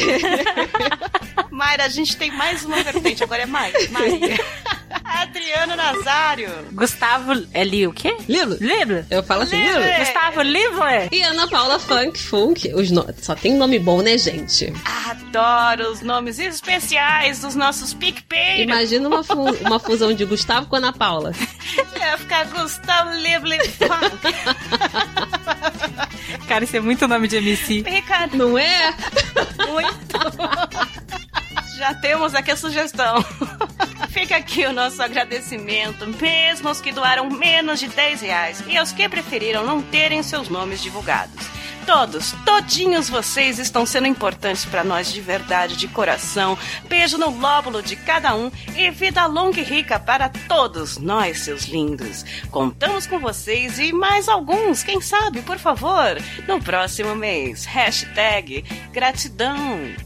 Mayra, a gente tem mais uma vertente, agora é Maia. Maria. Adriano Nazário. Gustavo, é Li, o quê? Lilo. Lilo. Eu falo assim, Lilo. Lilo. Gustavo Livre. E Ana Paula Funk Funk. Os no... Só tem nome bom, né, gente? Adoro os nomes especiais dos nossos PicPay. Imagina uma, fu- uma fusão de Gustavo com Ana Paula. Ia ficar Gustavo Livre Funk. Cara, isso é muito nome de MC. Fica Não é? muito. Já temos aqui a sugestão. Fica aqui o nosso agradecimento, mesmo aos que doaram menos de 10 reais e aos que preferiram não terem seus nomes divulgados. Todos, todinhos vocês estão sendo importantes para nós de verdade, de coração. Beijo no lóbulo de cada um e vida longa e rica para todos nós, seus lindos. Contamos com vocês e mais alguns, quem sabe, por favor, no próximo mês. Hashtag gratidão.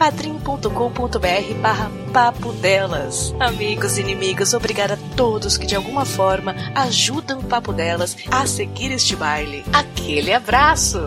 padrim.com.br barra papo delas. Amigos e inimigos, obrigada a todos que de alguma forma ajudam o Papo Delas a seguir este baile. Aquele abraço!